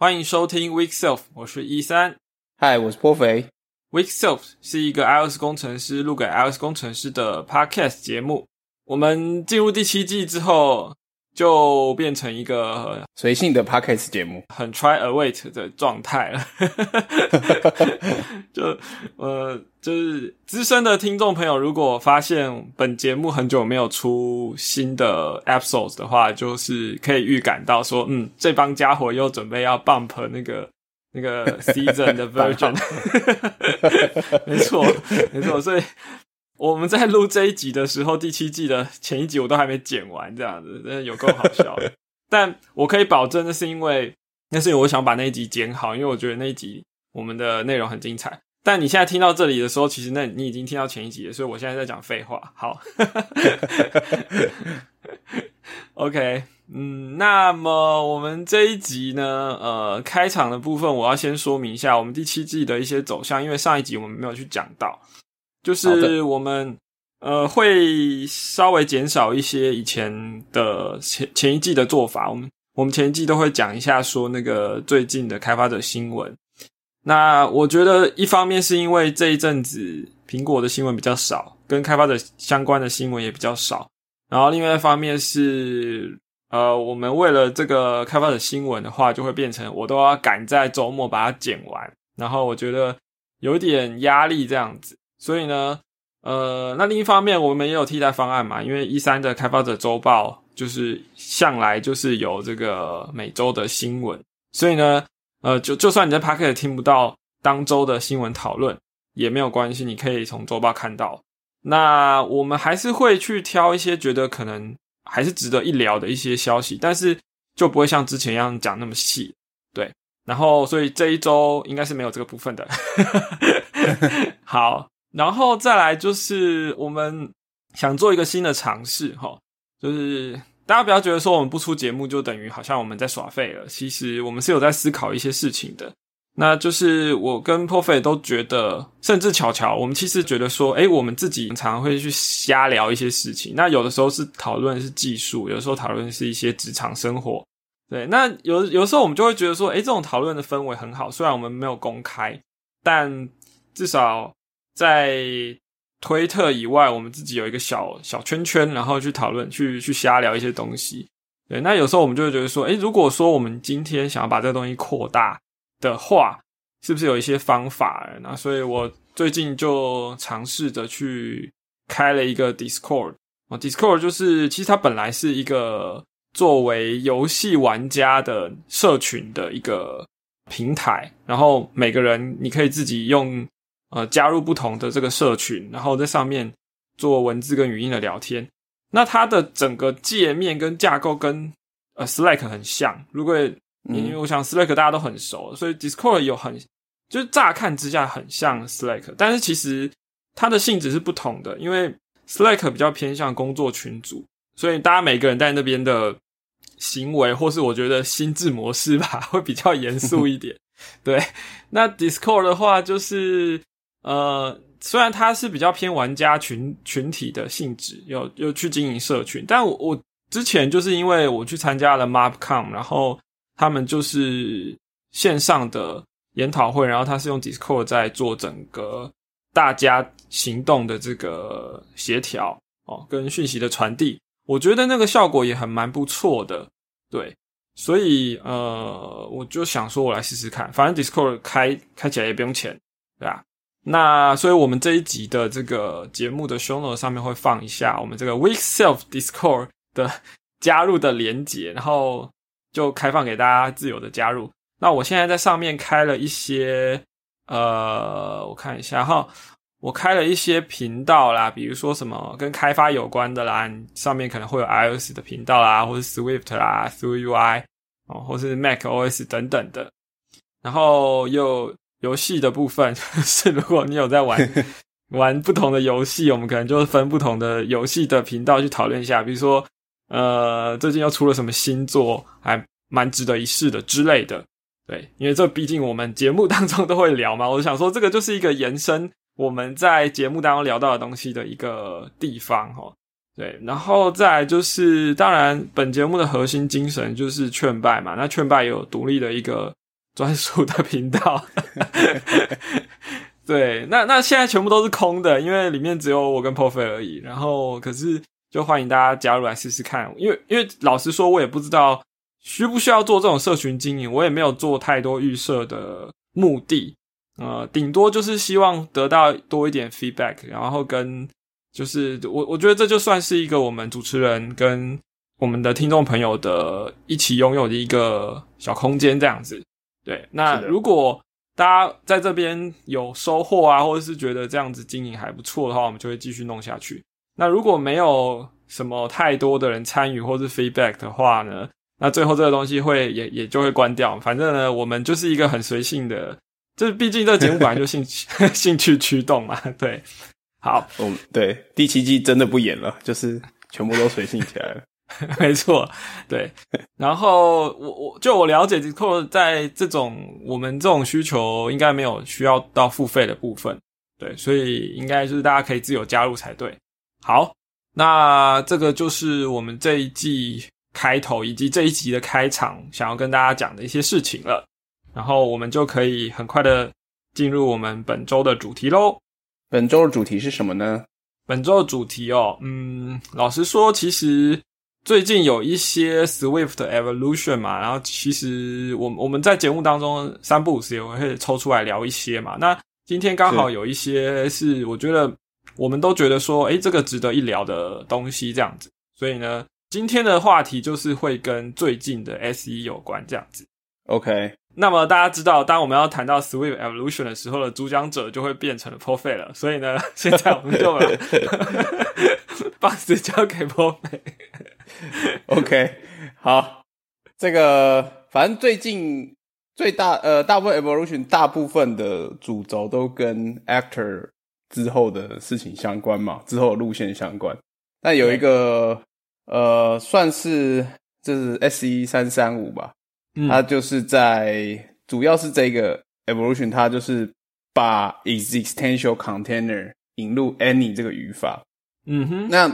欢迎收听 Week Self，我是一三。嗨，我是颇肥。Week Self 是一个 iOS 工程师录给 iOS 工程师的 Podcast 节目。我们进入第七季之后。就变成一个随性的 podcast 节目，很 try await 的状态了。就呃，就是资深的听众朋友，如果发现本节目很久没有出新的 episodes 的话，就是可以预感到说，嗯，这帮家伙又准备要 bump 那个那个 season 的 version。没错，没错，所以。我们在录这一集的时候，第七季的前一集我都还没剪完，这样子真的有够好笑。但我可以保证，那是因为那是因为我想把那一集剪好，因为我觉得那一集我们的内容很精彩。但你现在听到这里的时候，其实那你已经听到前一集了，所以我现在在讲废话。好，OK，嗯，那么我们这一集呢，呃，开场的部分我要先说明一下我们第七季的一些走向，因为上一集我们没有去讲到。就是我们呃会稍微减少一些以前的前前一季的做法，我们我们前一季都会讲一下说那个最近的开发者新闻。那我觉得一方面是因为这一阵子苹果的新闻比较少，跟开发者相关的新闻也比较少，然后另外一方面是呃我们为了这个开发者新闻的话，就会变成我都要赶在周末把它剪完，然后我觉得有点压力这样子。所以呢，呃，那另一方面，我们也有替代方案嘛。因为一三的开发者周报就是向来就是有这个每周的新闻，所以呢，呃，就就算你在 p a r k e t 听不到当周的新闻讨论也没有关系，你可以从周报看到。那我们还是会去挑一些觉得可能还是值得一聊的一些消息，但是就不会像之前一样讲那么细，对。然后，所以这一周应该是没有这个部分的。好。然后再来就是我们想做一个新的尝试哈，就是大家不要觉得说我们不出节目就等于好像我们在耍废了，其实我们是有在思考一些事情的。那就是我跟 p o f e 都觉得，甚至巧巧，我们其实觉得说，诶，我们自己常常会去瞎聊一些事情。那有的时候是讨论是技术，有的时候讨论是一些职场生活。对，那有有时候我们就会觉得说，诶，这种讨论的氛围很好，虽然我们没有公开，但至少。在推特以外，我们自己有一个小小圈圈，然后去讨论、去去瞎聊一些东西。对，那有时候我们就会觉得说，诶，如果说我们今天想要把这个东西扩大的话，是不是有一些方法？那所以我最近就尝试着去开了一个 Discord。哦，Discord 就是其实它本来是一个作为游戏玩家的社群的一个平台，然后每个人你可以自己用。呃，加入不同的这个社群，然后在上面做文字跟语音的聊天。那它的整个界面跟架构跟呃 Slack 很像。如果因为我想 Slack 大家都很熟，所以 Discord 有很就是乍看之下很像 Slack，但是其实它的性质是不同的。因为 Slack 比较偏向工作群组，所以大家每个人在那边的行为或是我觉得心智模式吧，会比较严肃一点。对，那 Discord 的话就是。呃，虽然它是比较偏玩家群群体的性质，有有去经营社群，但我我之前就是因为我去参加了 MapCom，然后他们就是线上的研讨会，然后他是用 Discord 在做整个大家行动的这个协调哦，跟讯息的传递，我觉得那个效果也很蛮不错的，对，所以呃，我就想说我来试试看，反正 Discord 开开起来也不用钱，对吧？那所以，我们这一集的这个节目的 show note 上面会放一下我们这个 Week Self Discord 的加入的连接，然后就开放给大家自由的加入。那我现在在上面开了一些，呃，我看一下哈，我开了一些频道啦，比如说什么跟开发有关的啦，上面可能会有 iOS 的频道啦，或者 Swift 啦，Through UI 哦，或是 Mac OS 等等的，然后又。游戏的部分 是，如果你有在玩 玩不同的游戏，我们可能就分不同的游戏的频道去讨论一下。比如说，呃，最近又出了什么新作，还蛮值得一试的之类的。对，因为这毕竟我们节目当中都会聊嘛，我想说这个就是一个延伸我们在节目当中聊到的东西的一个地方哈。对，然后再就是，当然本节目的核心精神就是劝败嘛，那劝败有独立的一个专属的频道。对，那那现在全部都是空的，因为里面只有我跟 p o f e 而已。然后，可是就欢迎大家加入来试试看，因为因为老实说，我也不知道需不需要做这种社群经营，我也没有做太多预设的目的。呃，顶多就是希望得到多一点 feedback，然后跟就是我我觉得这就算是一个我们主持人跟我们的听众朋友的一起拥有的一个小空间这样子。对，那如果大家在这边有收获啊，或者是觉得这样子经营还不错的话，我们就会继续弄下去。那如果没有什么太多的人参与或是 feedback 的话呢，那最后这个东西会也也就会关掉。反正呢，我们就是一个很随性的。就是毕竟这个节目本来就兴趣 兴趣驱动嘛，对。好，嗯，对，第七季真的不演了，就是全部都随性起来了。没错，对。然后我我就我了解，或在这种我们这种需求，应该没有需要到付费的部分，对，所以应该就是大家可以自由加入才对。好，那这个就是我们这一季开头以及这一集的开场，想要跟大家讲的一些事情了。然后我们就可以很快的进入我们本周的主题喽。本周的主题是什么呢？本周的主题哦，嗯，老实说，其实最近有一些 Swift Evolution 嘛，然后其实我我们在节目当中三不五时也会抽出来聊一些嘛。那今天刚好有一些是我觉得我们都觉得说，诶，这个值得一聊的东西这样子。所以呢，今天的话题就是会跟最近的 SE 有关这样子。OK。那么大家知道，当我们要谈到 Swift Evolution 的时候的主讲者就会变成了 p r o f e 了。所以呢，现在我们就把 把时交给 p r o f e OK，好，这个反正最近最大呃大部分 Evolution 大部分的主轴都跟 Actor 之后的事情相关嘛，之后的路线相关。但有一个呃，算是这是 S e 三三五吧。它就是在主要是这个 evolution，它就是把 existential container 引入 any 这个语法。嗯哼，那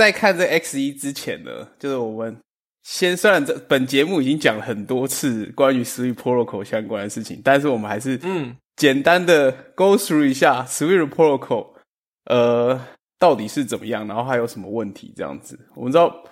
在看这 X 一之前呢，就是我们先虽然这本节目已经讲了很多次关于 Swift Protocol 相关的事情，但是我们还是嗯简单的 go through 一下 Swift Protocol，呃，到底是怎么样，然后还有什么问题这样子。我们知道，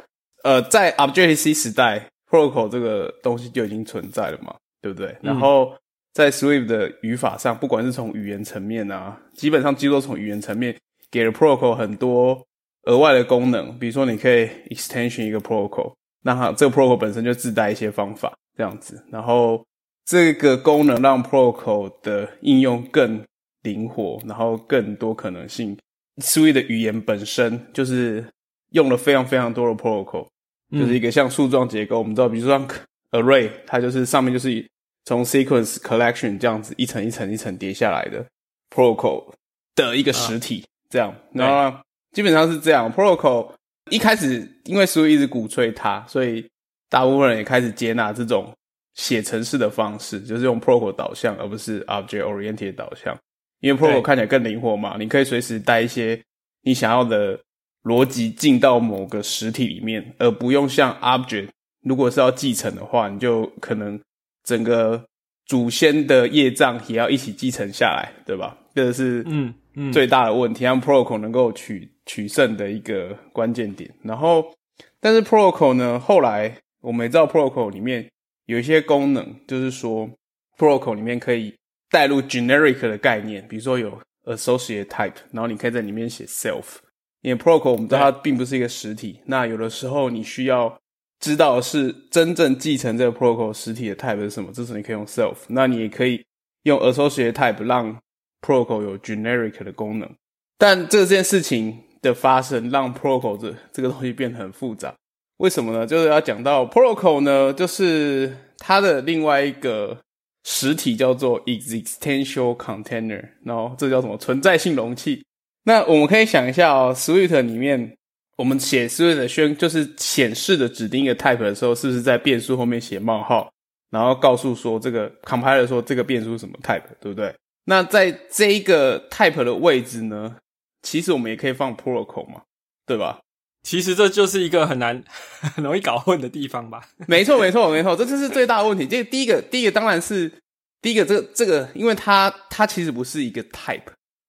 呃，在 Objective C 时代。Protocol 这个东西就已经存在了嘛，对不对？然后在 Swift 的语法上，不管是从语言层面啊，基本上几乎都从语言层面给了 Protocol 很多额外的功能。比如说，你可以 extension 一个 Protocol，那它这个 Protocol 本身就自带一些方法这样子。然后这个功能让 Protocol 的应用更灵活，然后更多可能性。Swift 的语言本身就是用了非常非常多的 Protocol。就是一个像树状结构，我们知道，比如说像 array，它就是上面就是从 sequence collection 这样子一层一层一层叠下来的 protocol 的一个实体，这样。然后基本上是这样，protocol 一开始因为 Swift 一直鼓吹它，所以大部分人也开始接纳这种写程式的方式，就是用 protocol 导向而不是 object oriented 导向，因为 protocol 看起来更灵活嘛，你可以随时带一些你想要的。逻辑进到某个实体里面，而不用像 object，如果是要继承的话，你就可能整个祖先的业障也要一起继承下来，对吧？这个是嗯嗯最大的问题，让 protocol 能够取取胜的一个关键点。然后，但是 protocol 呢，后来我们也知道 protocol 里面有一些功能，就是说 protocol 里面可以带入 generic 的概念，比如说有 associate type，然后你可以在里面写 self。因为 protocol 我们知道它并不是一个实体，那有的时候你需要知道的是真正继承这个 protocol 实体的 type 是什么，这时候你可以用 self，那你也可以用 associate type 让 protocol 有 generic 的功能。但这件事情的发生让 protocol 这这个东西变得很复杂，为什么呢？就是要讲到 protocol 呢，就是它的另外一个实体叫做 existential container，然后这叫什么存在性容器。那我们可以想一下哦，Swift 里面我们写 Swift 的宣就是显示的指定一个 type 的时候，是不是在变数后面写冒号，然后告诉说这个 compiler 说这个变数什么 type，对不对？那在这一个 type 的位置呢，其实我们也可以放 protocol 嘛，对吧？其实这就是一个很难、很容易搞混的地方吧？没错，没错，没错，这就是最大的问题。这第一个，第一个当然是第一个，这个这个，因为它它其实不是一个 type，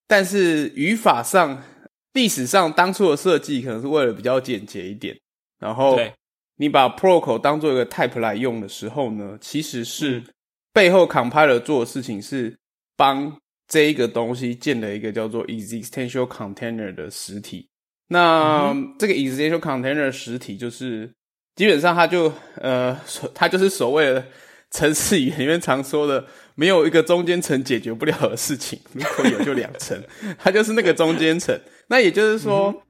但是语法上、历史上当初的设计可能是为了比较简洁一点。然后你把 protocol 当做一个 type 来用的时候呢，其实是背后 compiler 做的事情是帮这一个东西建了一个叫做 existential container 的实体。那这个 existential container 实体就是基本上它就呃，它就是所谓的城市语言里面常说的，没有一个中间层解决不了的事情，如果有就两层，它就是那个中间层。那也就是说，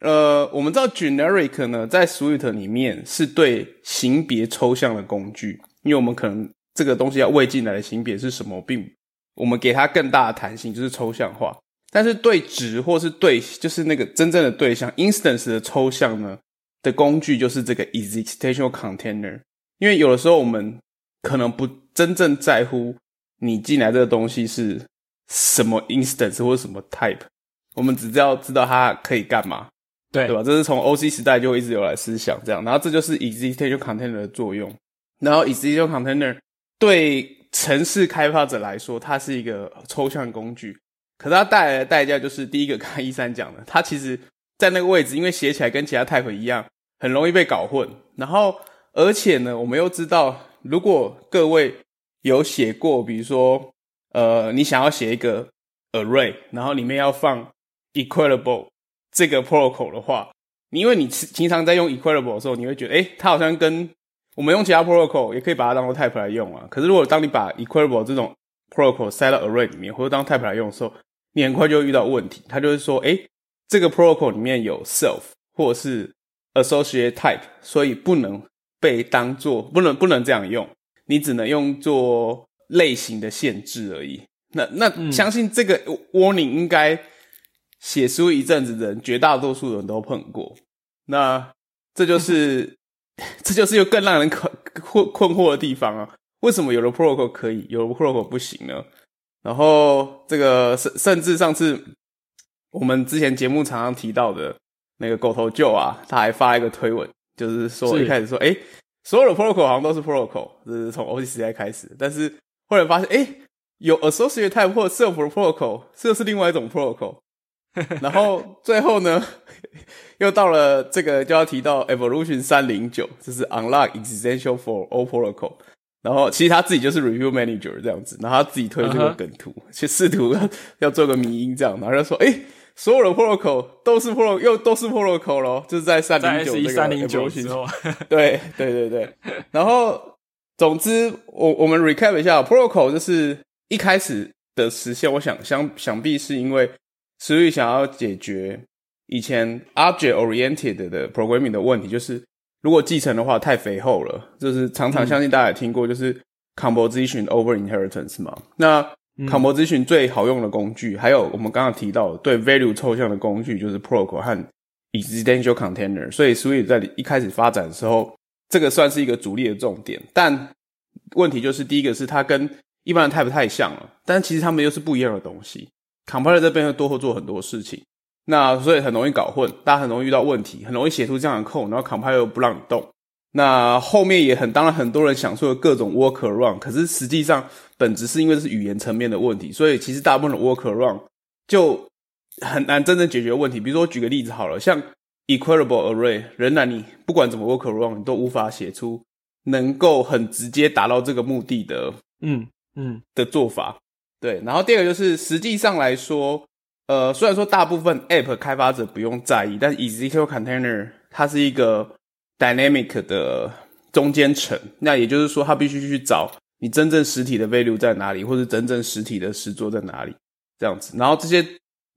呃，我们知道 generic 呢，在 Swift 里面是对型别抽象的工具，因为我们可能这个东西要喂进来的型别是什么，并我们给它更大的弹性，就是抽象化。但是对值或是对，就是那个真正的对象 instance 的抽象呢的工具，就是这个 existential container。因为有的时候我们可能不真正在乎你进来这个东西是什么 instance 或者什么 type，我们只要知道它可以干嘛，对对吧？这是从 OC 时代就一直有来思想这样，然后这就是 existential container 的作用。然后 existential container 对城市开发者来说，它是一个抽象工具。可是它带来的代价就是，第一个，刚一三讲的，它其实在那个位置，因为写起来跟其他 type 一样，很容易被搞混。然后，而且呢，我们又知道，如果各位有写过，比如说，呃，你想要写一个 array，然后里面要放 equalable 这个 protocol 的话，你因为你经常在用 equalable 的时候，你会觉得，诶，它好像跟我们用其他 protocol 也可以把它当做 type 来用啊。可是如果当你把 equalable 这种 protocol 塞到 array 里面，或者当 type 来用的时候，你很快就会遇到问题，它就会说：“哎，这个 protocol 里面有 self 或者是 associate type，所以不能被当做不能不能这样用，你只能用做类型的限制而已。”那那相信这个 warning 应该写书一阵子的人，绝大多数人都碰过。那这就是 这就是又更让人困困困惑的地方啊！为什么有的 protocol 可以，有的 protocol 不行呢？然后这个甚甚至上次我们之前节目常常提到的那个狗头舅啊，他还发一个推文，就是说一开始说，哎，所有的 protocol 好像都是 protocol，就是从 OC 时代开始，但是后来发现，哎，有 associate type 或 self protocol，这是另外一种 protocol。然后最后呢，又到了这个就要提到 evolution 三零九，这是 unlock existential for all protocol。然后其实他自己就是 review manager 这样子，然后他自己推这个梗图，去试图要 要做个迷音这样，然后就说：“哎，所有的 protocol 都是 Protocol，又都是 protocol 咯，就是在三零九这个三零九时候，对对对对。然后总之，我我们 recap 一下 protocol 就是一开始的实现，我想想想必是因为所以想要解决以前 object oriented 的 programming 的问题，就是。如果继承的话太肥厚了，就是常常相信大家也听过，就是 composition over inheritance 嘛。那 composition 最好用的工具，还有我们刚刚提到对 value 抽象的工具，就是 protocol 和 existential container。所以，所以在一开始发展的时候，这个算是一个主力的重点。但问题就是，第一个是它跟一般的 type 太像了，但其实它们又是不一样的东西。Compiler 这边会多会做很多事情。那所以很容易搞混，大家很容易遇到问题，很容易写出这样的 code，然后 compiler 又不让你动。那后面也很，当然很多人想出了各种 workaround，可是实际上本质是因为是语言层面的问题，所以其实大部分的 workaround 就很难真正解决问题。比如说我举个例子好了，像 equalable array，仍然你不管怎么 workaround，你都无法写出能够很直接达到这个目的的，嗯嗯的做法。对，然后第二个就是实际上来说。呃，虽然说大部分 App 开发者不用在意，但是 Executable Container 它是一个 dynamic 的中间层。那也就是说，它必须去找你真正实体的 value 在哪里，或者真正实体的实作在哪里，这样子。然后这些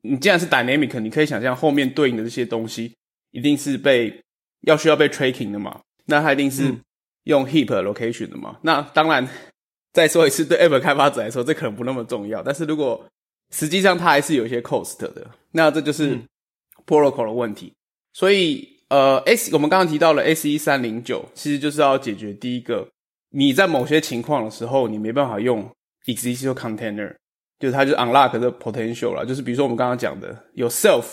你既然是 dynamic，你可以想象后面对应的这些东西一定是被要需要被 tracking 的嘛？那它一定是用 heap location 的嘛？那当然，再说一次，对 App 开发者来说，这可能不那么重要。但是如果实际上它还是有一些 cost 的，那这就是 protocol 的问题。所以呃，S 我们刚刚提到了 S 一三零九，其实就是要解决第一个，你在某些情况的时候，你没办法用 existential container，就是它就 unlock 的 potential 了。就是比如说我们刚刚讲的，有 self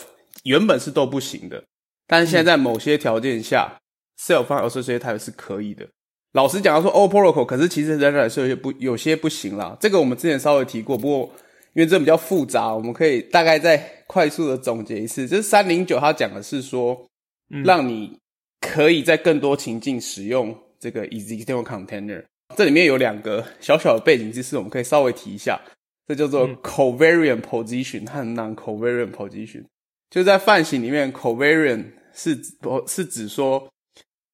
原本是都不行的，但是现在在某些条件下，self 放 associated type 是可以的。老实讲，说 all protocol，可是其实仍然是有些不有些不行啦。这个我们之前稍微提过，不过因为这比较复杂，我们可以大概再快速的总结一次。就是三零九，它讲的是说，让你可以在更多情境使用这个 Existing container。这里面有两个小小的背景知识，我们可以稍微提一下。这叫做 covariant position 和 non-covariant position。就在泛型里面，covariant 是是指说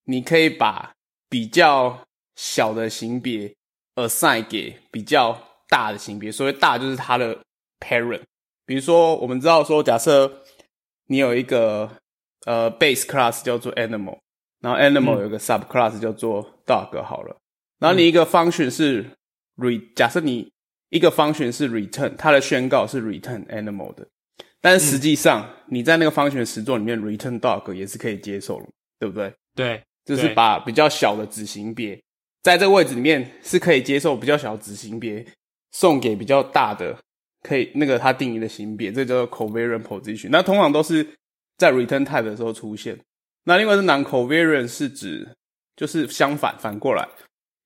你可以把比较小的型别 assign 给比较大的型别，所谓大就是它的 parent。比如说，我们知道说，假设你有一个呃 base class 叫做 animal，然后 animal 有一个 subclass 叫做 dog 好了，然后你一个 function 是 re，假设你一个 function 是 return，它的宣告是 return animal 的，但是实际上你在那个 function 实作里面 return dog 也是可以接受的，对不对？对。就是把比较小的子型别，在这个位置里面是可以接受比较小的子型别送给比较大的，可以那个它定义的型别，这叫做 covariant position。那通常都是在 return type 的时候出现。那另外是 non-covariant 是指就是相反反过来，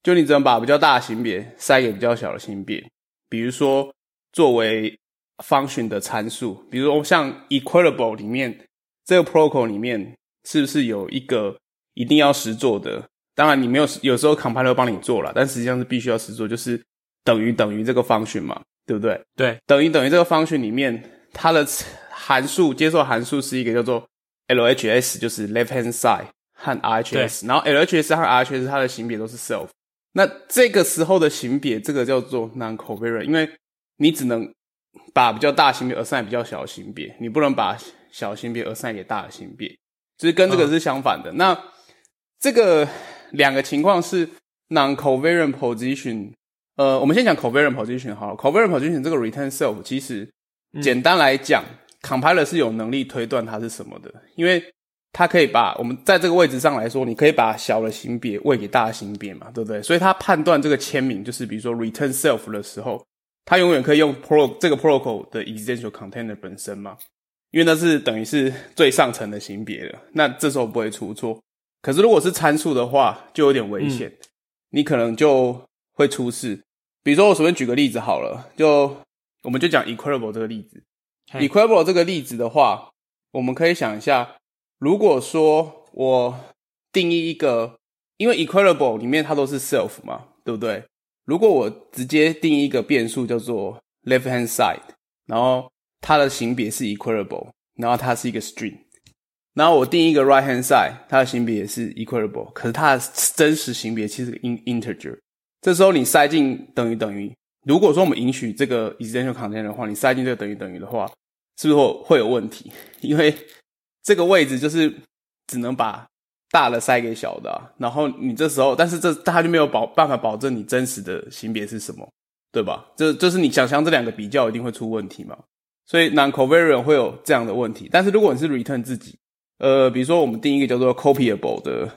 就你只能把比较大的型别塞给比较小的型别，比如说作为 function 的参数，比如说像 equalable 里面这个 protocol 里面是不是有一个。一定要实做的，当然你没有，有时候 compiler 帮你做了，但实际上是必须要实做，就是等于等于这个 function 嘛，对不对？对，等于等于这个 function 里面，它的函数接受函数是一个叫做 LHS，就是 left hand side 和 RHS，然后 LHS 和 RHS 它的型别都是 self。那这个时候的型别，这个叫做 non-covariant，因为你只能把比较大型别 assign 比较小型别，你不能把小型别 assign 给大的型别，就是跟这个是相反的。那这个两个情况是 non-covariant position。呃，我们先讲 covariant position 好了。covariant position 这个 return self 其实简单来讲，compiler 是有能力推断它是什么的，因为它可以把我们在这个位置上来说，你可以把小的型别喂给大的型别嘛，对不对？所以它判断这个签名，就是比如说 return self 的时候，它永远可以用 pro 这个 protocol 的 essential container 本身嘛，因为那是等于是最上层的型别了，那这时候不会出错。可是，如果是参数的话，就有点危险，你可能就会出事。比如说，我随便举个例子好了，就我们就讲 equable 这个例子。equable 这个例子的话，我们可以想一下，如果说我定义一个，因为 equable 里面它都是 self 嘛，对不对？如果我直接定义一个变数叫做 left hand side，然后它的型别是 equable，然后它是一个 string。然后我定一个 right hand side，它的型别也是 equalable，可是它的真实型别其实 in integer。这时候你塞进等于等于，如果说我们允许这个 essential container 的话，你塞进这个等于等于的话，是不是会会有问题？因为这个位置就是只能把大的塞给小的，然后你这时候，但是这它就没有保办法保证你真实的型别是什么，对吧？这就是你想象这两个比较一定会出问题嘛。所以 non-covariant 会有这样的问题。但是如果你是 return 自己。呃，比如说我们定一个叫做 copyable 的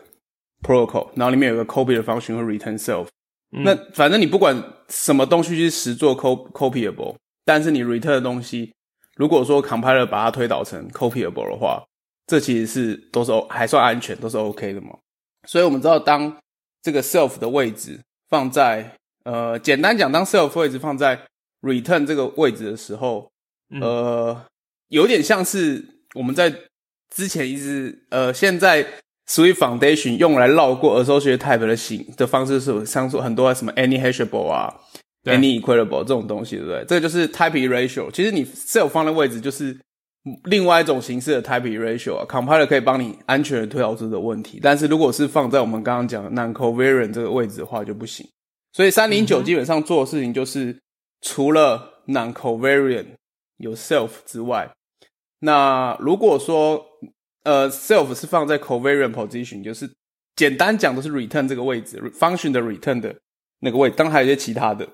protocol，然后里面有个 copy 的 function 和 return self。那反正你不管什么东西去实做 cop copyable，但是你 return 的东西，如果说 compiler 把它推导成 copyable 的话，这其实是都是还算安全，都是 OK 的嘛。所以我们知道，当这个 self 的位置放在呃，简单讲，当 self 位置放在 return 这个位置的时候，呃，有点像是我们在之前一直呃，现在 Swift Foundation 用来绕过 Associated Type 的形的方式是，像说很多什么 Any Hashable 啊，Any Equalable 这种东西，对不对？这个就是 Type Erasure。其实你 Self 放的位置就是另外一种形式的 Type Erasure 啊。Compiler 可以帮你安全的推导出的问题，但是如果是放在我们刚刚讲的 Non-Covariant 这个位置的话就不行。所以三零九基本上做的事情就是，除了 Non-Covariant 有 Self 之外。那如果说呃，self 是放在 covariant position，就是简单讲都是 return 这个位置，function 的 return 的那个位，当然还有一些其他的，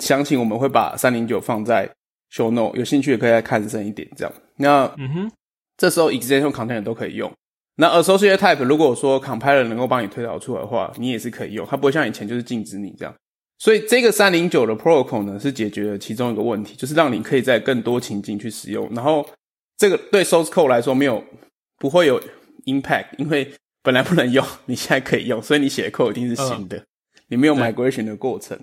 详情我们会把三零九放在 show note，有兴趣也可以再看深一点这样。那嗯哼，这时候 extension container 都可以用。那 associated type 如果说 compiler 能够帮你推导出来的话，你也是可以用，它不会像以前就是禁止你这样。所以这个三零九的 protocol 呢，是解决了其中一个问题，就是让你可以在更多情境去使用，然后。这个对 source code 来说没有不会有 impact，因为本来不能用，你现在可以用，所以你写的 code 一定是新的，你没有 migration 的过程。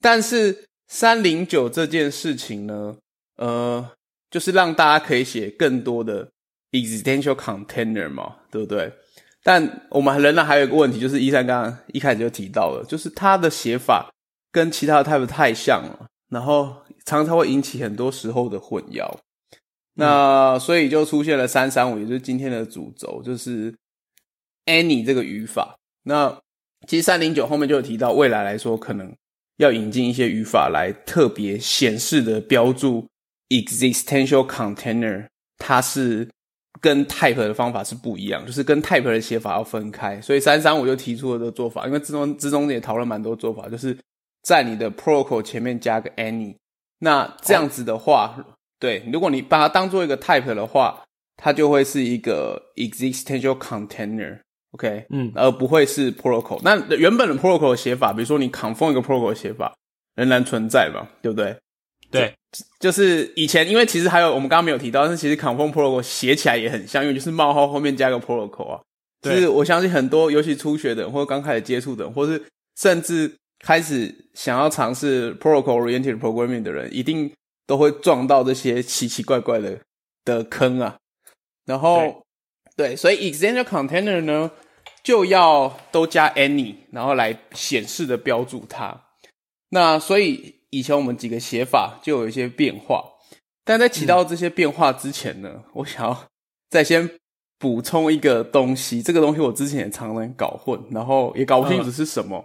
但是三零九这件事情呢，呃，就是让大家可以写更多的 existential container 嘛，对不对？但我们仍然还有一个问题，就是一三刚刚一开始就提到了，就是它的写法跟其他的 type 太像了，然后常常会引起很多时候的混淆。那所以就出现了三三五，也就是今天的主轴，就是 any 这个语法。那其实三零九后面就有提到，未来来说可能要引进一些语法来特别显示的标注 existential container，它是跟 type 的方法是不一样，就是跟 type 的写法要分开。所以三三五就提出了这个做法，因为之中之中也讨论蛮多做法，就是在你的 protocol 前面加个 any，那这样子的话。对，如果你把它当做一个 type 的话，它就会是一个 existential container，OK，嗯，而不会是 protocol。那原本的 protocol 的写法，比如说你 confirm 一个 protocol 的写法，仍然存在嘛，对不对？对，就是以前，因为其实还有我们刚刚没有提到，但是其实 confirm protocol 写起来也很像，因为就是冒号后面加个 protocol 啊。就是我相信很多，尤其初学的或者刚开始接触的，或是甚至开始想要尝试 protocol oriented programming 的人，一定。都会撞到这些奇奇怪怪的的坑啊，然后对，所以 external container 呢就要都加 any，然后来显示的标注它。那所以以前我们几个写法就有一些变化，但在提到这些变化之前呢，我想要再先补充一个东西。这个东西我之前也常常搞混，然后也搞不清楚是什么。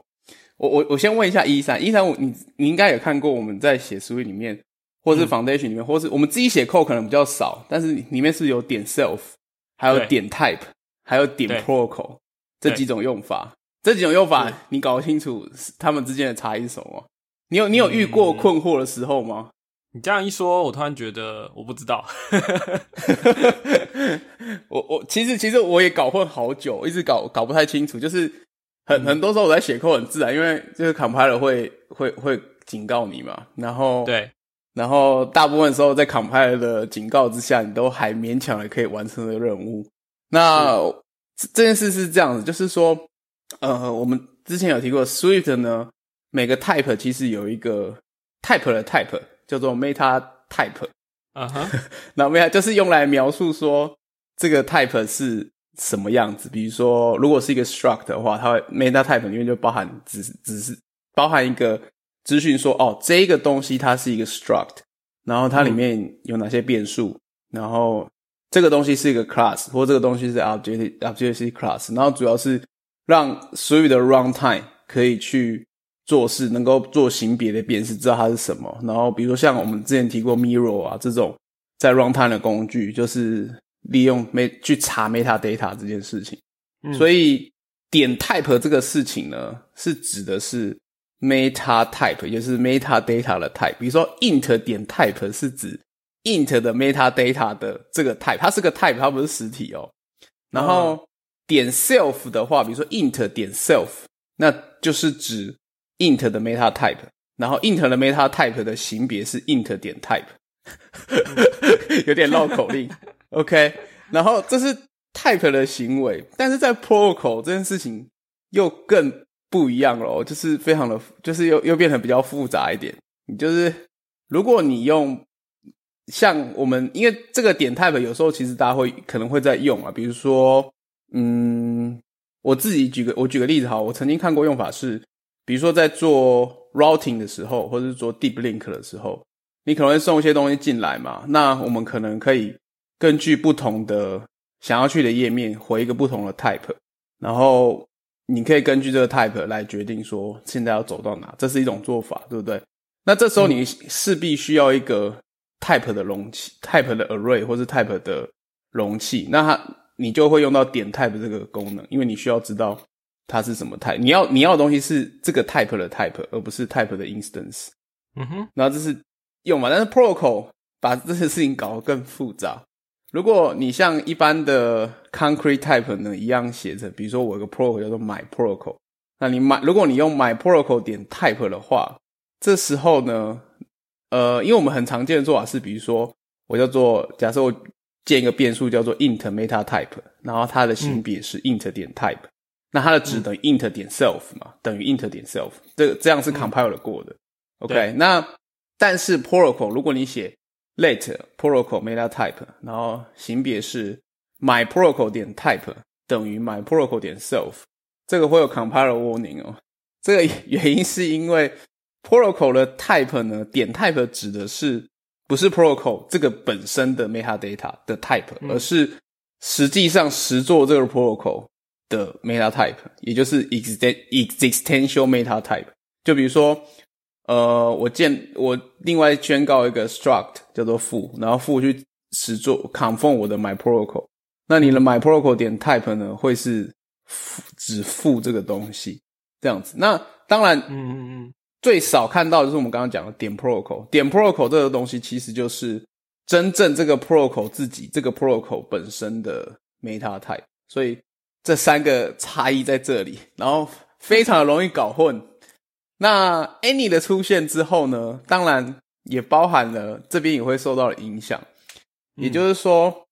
我我我先问一下一三一三，我你你应该有看过我们在写书里面。或是 foundation 里面，或是我们自己写 code 可能比较少，但是里面是有点 self，还有点 type，还有点 protocol 这几种用法。这几种用法你搞清楚他们之间的差异是什么？你有你有遇过困惑的时候吗？你这样一说，我突然觉得我不知道。我我其实其实我也搞混好久，一直搞搞不太清楚。就是很很多时候我在写 code 很自然，因为就是 compiler 会会会警告你嘛，然后对。然后大部分时候在 compiler 的警告之下，你都还勉强的可以完成的任务。那这件事是这样子，就是说，呃，我们之前有提过，Swift 呢，每个 type 其实有一个 type 的 type 叫做 meta type。啊哈，那 meta 就是用来描述说这个 type 是什么样子。比如说，如果是一个 struct 的话，它会 meta type 里面就包含只只是包含一个。资讯说哦，这个东西它是一个 struct，然后它里面有哪些变数，然后这个东西是一个 class，或这个东西是 object object class，然后主要是让所有的 runtime 可以去做事，能够做型别的辨识，知道它是什么。然后比如说像我们之前提过 mirror 啊这种在 runtime 的工具，就是利用 met 去查 meta data 这件事情。所以点 type 这个事情呢，是指的是。Meta type 就是 meta data 的 type，比如说 int 点 type 是指 int 的 meta data 的这个 type，它是个 type，它不是实体哦。然后点 self 的话，比如说 int 点 self，那就是指 int 的 meta type。然后 int 的 meta type 的型别是 int 点 type，有点绕口令。OK，然后这是 type 的行为，但是在 protocol 这件事情又更。不一样咯，就是非常的，就是又又变成比较复杂一点。你就是如果你用像我们，因为这个点 type 有时候其实大家会可能会在用啊，比如说，嗯，我自己举个我举个例子哈，我曾经看过用法是，比如说在做 routing 的时候，或者是做 deep link 的时候，你可能会送一些东西进来嘛，那我们可能可以根据不同的想要去的页面回一个不同的 type，然后。你可以根据这个 type 来决定说现在要走到哪，这是一种做法，对不对？那这时候你势必需要一个 type 的容器，type 的 array 或是 type 的容器，那它你就会用到点 type 这个功能，因为你需要知道它是什么 type，你要你要的东西是这个 type 的 type，而不是 type 的 instance。嗯哼，然后这是用嘛，但是 protocol 把这些事情搞得更复杂。如果你像一般的 concrete type 呢一样写着，比如说我有个 protocol 叫做 my protocol，那你买，如果你用 my protocol 点 type 的话，这时候呢，呃，因为我们很常见的做法是，比如说我叫做假设我建一个变数叫做 int meta type，然后它的性别是 int 点 type，那它的值等于 int 点 self 嘛，等于 int 点 self，这这样是 compile 过的。OK，那但是 protocol 如果你写 let protocol meta type，然后型别是 my protocol 点 type 等于 my protocol 点 self，这个会有 compile warning 哦。这个原因是因为 protocol 的 type 呢，点 type 指的是不是 protocol 这个本身的 metadata 的 type，而是实际上实做这个 protocol 的 meta type，也就是 exist existential meta type。就比如说，呃，我建我另外宣告一个 struct 叫做负，然后负去实做 confirm 我的 my protocol，那你的 my protocol 点 type 呢，会是负只负这个东西。这样子，那当然，嗯嗯嗯，最少看到就是我们刚刚讲的点 protocol，点 protocol 这个东西其实就是真正这个 protocol 自己这个 protocol 本身的 meta type，所以这三个差异在这里，然后非常的容易搞混。那 any 的出现之后呢，当然也包含了这边也会受到影响，也就是说，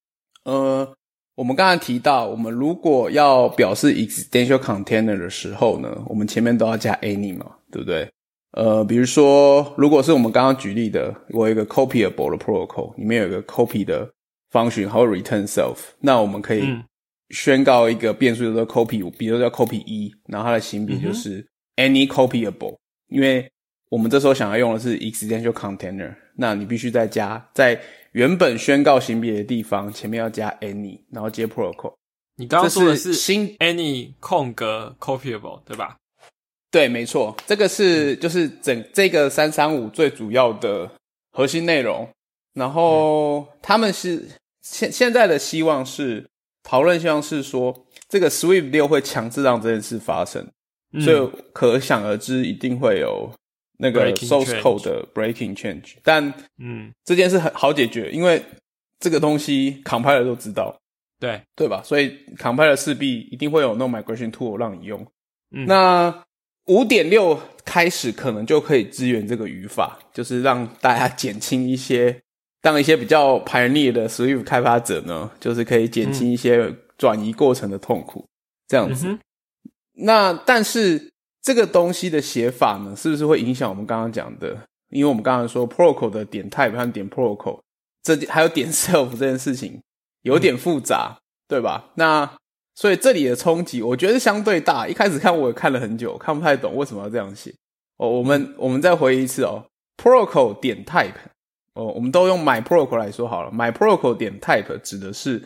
呃。我们刚才提到，我们如果要表示 existential container 的时候呢，我们前面都要加 any 嘛，对不对？呃，比如说，如果是我们刚刚举例的，我有一个 copyable 的 protocol，里面有一个 copy 的 function，还有 return self，那我们可以宣告一个变数叫做 copy，比如叫 copy 一，然后它的型别就是 any copyable，因为我们这时候想要用的是 existential container，那你必须再加在。原本宣告型别的地方前面要加 any，然后接 protocol。你刚刚说的是新 any 空格 copyable 对吧？对，没错，这个是就是整这个三三五最主要的核心内容。然后他们是现现在的希望是讨论，希望是说这个 Swift 六会强制让这件事发生，所以可想而知一定会有。那个 source code 的 breaking change，但嗯，这件事很好解决，因为这个东西 compiler 都知道，对对吧？所以 compiler 势必一定会有 no migration tool 让你用。那五点六开始可能就可以支援这个语法，就是让大家减轻一些，当一些比较 pioneer 的 Swift 开发者呢，就是可以减轻一些转移过程的痛苦，这样子。那但是。这个东西的写法呢，是不是会影响我们刚刚讲的？因为我们刚刚说 protocol 的点 type 和点 protocol，这还有点 self 这件事情有点复杂，对吧？那所以这里的冲击，我觉得相对大。一开始看我也看了很久，看不太懂为什么要这样写。哦，我们我们再回一次哦，protocol 点 type，哦，我们都用 my protocol 来说好了。my protocol 点 type 指的是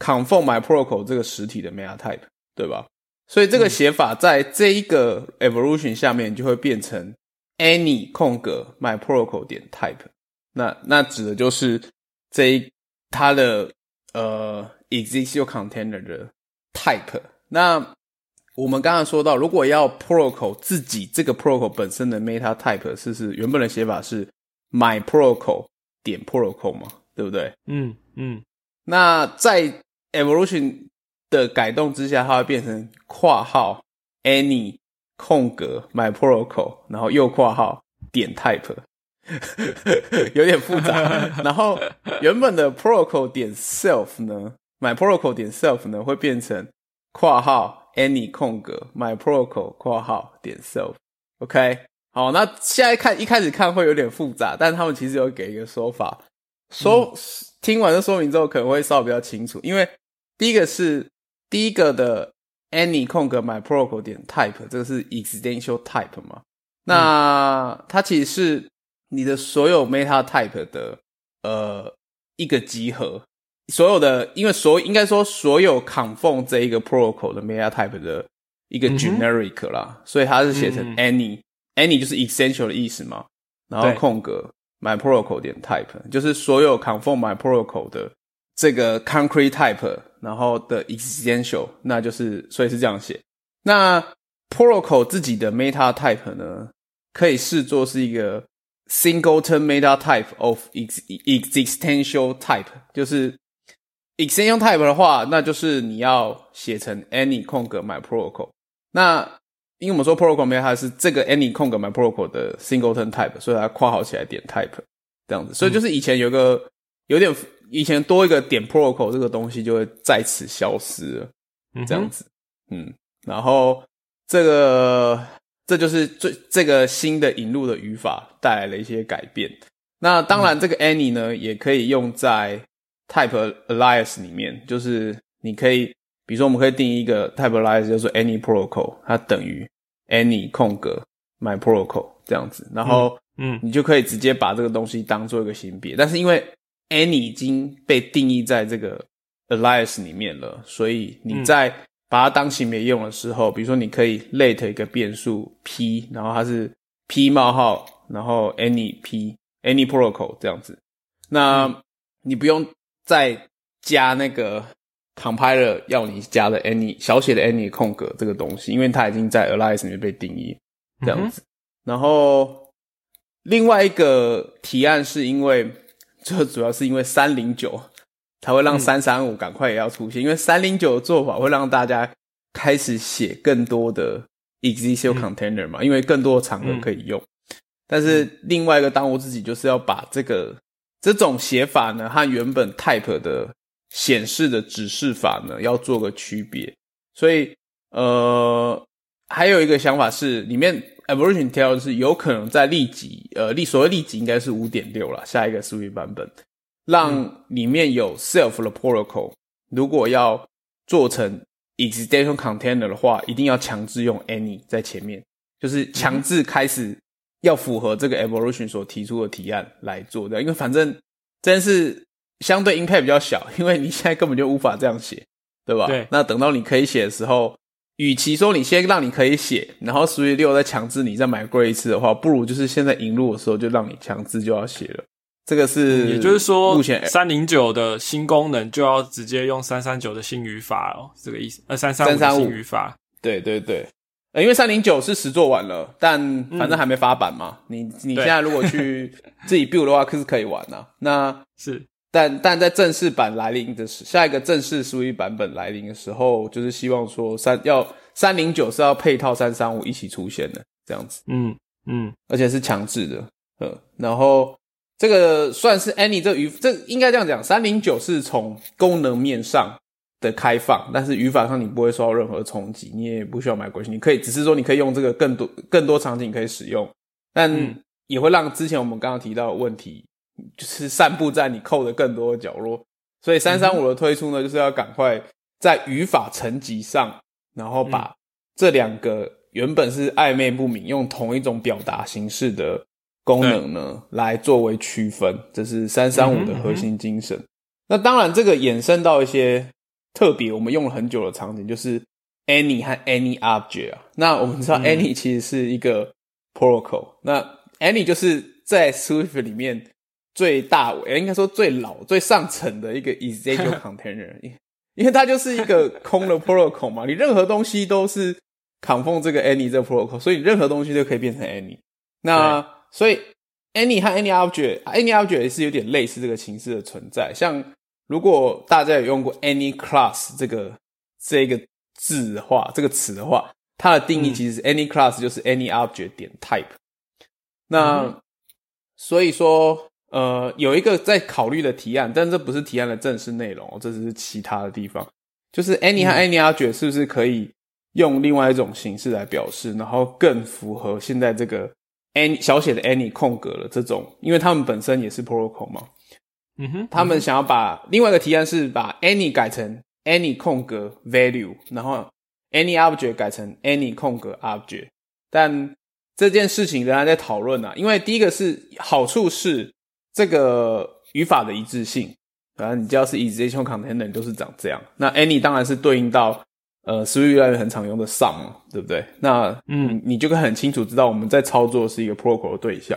confirm my protocol 这个实体的 meta type，对吧？所以这个写法在这一个 evolution 下面就会变成 any 空格 my protocol 点 type，那那指的就是这一它的呃 existential container 的 type。那我们刚刚说到，如果要 protocol 自己这个 protocol 本身的 meta type 是是原本的写法是 my protocol 点 protocol 嘛，对不对？嗯嗯。那在 evolution 的改动之下，它会变成括号 any 空格 my protocol，然后右括号点 type，有点复杂。然后原本的 protocol 点 self 呢，my protocol 点 self 呢会变成括号 any 空格 my protocol 括号点 self。OK，好，那现在看一开始看会有点复杂，但他们其实有给一个说法，说听完这说明之后可能会稍微比较清楚，因为第一个是。第一个的 any 空格 my protocol 点 type 这个是 existential type 嘛？那它其实是你的所有 meta type 的呃一个集合，所有的因为所应该说所有 confirm 这一个 protocol 的 meta type 的一个 generic 啦，所以它是写成 any any 就是 essential 的意思嘛，然后空格 my protocol 点 type 就是所有 confirm my protocol 的这个 concrete type。然后的 existential，那就是所以是这样写。那 protocol 自己的 meta type 呢，可以视作是一个 singleton meta type of existential type。就是 existential type 的话，那就是你要写成 any 空格 my protocol。那因为我们说 protocol meta 是这个 any 空格 my protocol 的 singleton type，所以它括号起来点 type 这样子。所以就是以前有个有点以前多一个点 protocol 这个东西就会在此消失了，这样子，嗯，然后这个这就是最这个新的引入的语法带来了一些改变。那当然，这个 any 呢也可以用在 type alias 里面，就是你可以，比如说我们可以定义一个 type alias，就是 any protocol，它等于 any 空格 my protocol 这样子，然后嗯，你就可以直接把这个东西当做一个型别，但是因为 any 已经被定义在这个 alias 里面了，所以你在把它当行别用的时候，比如说你可以 let 一个变数 p，然后它是 p 冒号，然后 any p any protocol 这样子，那你不用再加那个 compiler 要你加的 any 小写的 any 空格这个东西，因为它已经在 alias 里面被定义这样子，然后。另外一个提案是因为，这主要是因为三零九才会让三三五赶快也要出现，因为三零九的做法会让大家开始写更多的 executable container 嘛，因为更多的场合可以用。但是另外一个当务之急就是要把这个这种写法呢和原本 type 的显示的指示法呢要做个区别，所以呃还有一个想法是里面。Evolution tell 是有可能在立即，呃，立所谓立即应该是五点六了，下一个 Swift 版本，让里面有 self 的 protocol，如果要做成 extension container 的话，一定要强制用 any 在前面，就是强制开始要符合这个 Evolution 所提出的提案来做的，因为反正真是相对 impact 比较小，因为你现在根本就无法这样写，对吧？对。那等到你可以写的时候。与其说你先让你可以写，然后 Swift 六再强制你再买贵一次的话，不如就是现在引入的时候就让你强制就要写了。这个是，也就是说，目前三零九的新功能就要直接用三三九的新语法哦，这个意思。呃，三三五新语法，对对对。呃，因为三零九是实做完了，但反正还没发版嘛。你你现在如果去 自己 build 的话，可是可以玩呐。那是。但但在正式版来临的时，下一个正式书 t 版本来临的时候，就是希望说三要三零九是要配套三三五一起出现的这样子，嗯嗯，而且是强制的，呃，然后这个算是 any 这语这应该这样讲，三零九是从功能面上的开放，但是语法上你不会受到任何冲击，你也不需要买过去，你可以只是说你可以用这个更多更多场景可以使用，但也会让之前我们刚刚提到的问题。就是散布在你扣的更多的角落，所以三三五的推出呢，就是要赶快在语法层级上，然后把这两个原本是暧昧不明、用同一种表达形式的功能呢，来作为区分，这是三三五的核心精神。那当然，这个衍生到一些特别我们用了很久的场景，就是 any 和 any object 啊。那我们知道 any 其实是一个 protocol，那 any 就是在 Swift 里面。最大，应该说最老、最上层的一个 executable container，因为它就是一个空的 protocol 嘛，你任何东西都是 confirm 这个 any 这个 protocol，所以任何东西都可以变成 any。那所以 any 和 any object，any object 也是有点类似这个形式的存在。像如果大家有用过 any class 这个这个字的话，这个词的话，它的定义其实是 any class 就是 any object 点 type。那所以说。呃，有一个在考虑的提案，但这不是提案的正式内容，这只是其他的地方。就是 any 和 any object 是不是可以用另外一种形式来表示，然后更符合现在这个 any 小写的 any 空格了这种，因为他们本身也是 protocol 嘛。嗯哼，他们想要把另外一个提案是把 any 改成 any 空格 value，然后 any object 改成 any 空格 object，但这件事情仍然在讨论啊，因为第一个是好处是。这个语法的一致性，反正你只要是 executable container 都是长这样。那 any 当然是对应到呃 Swift 很常用的 some，对不对？那嗯，你就可以很清楚知道我们在操作是一个 protocol 的对象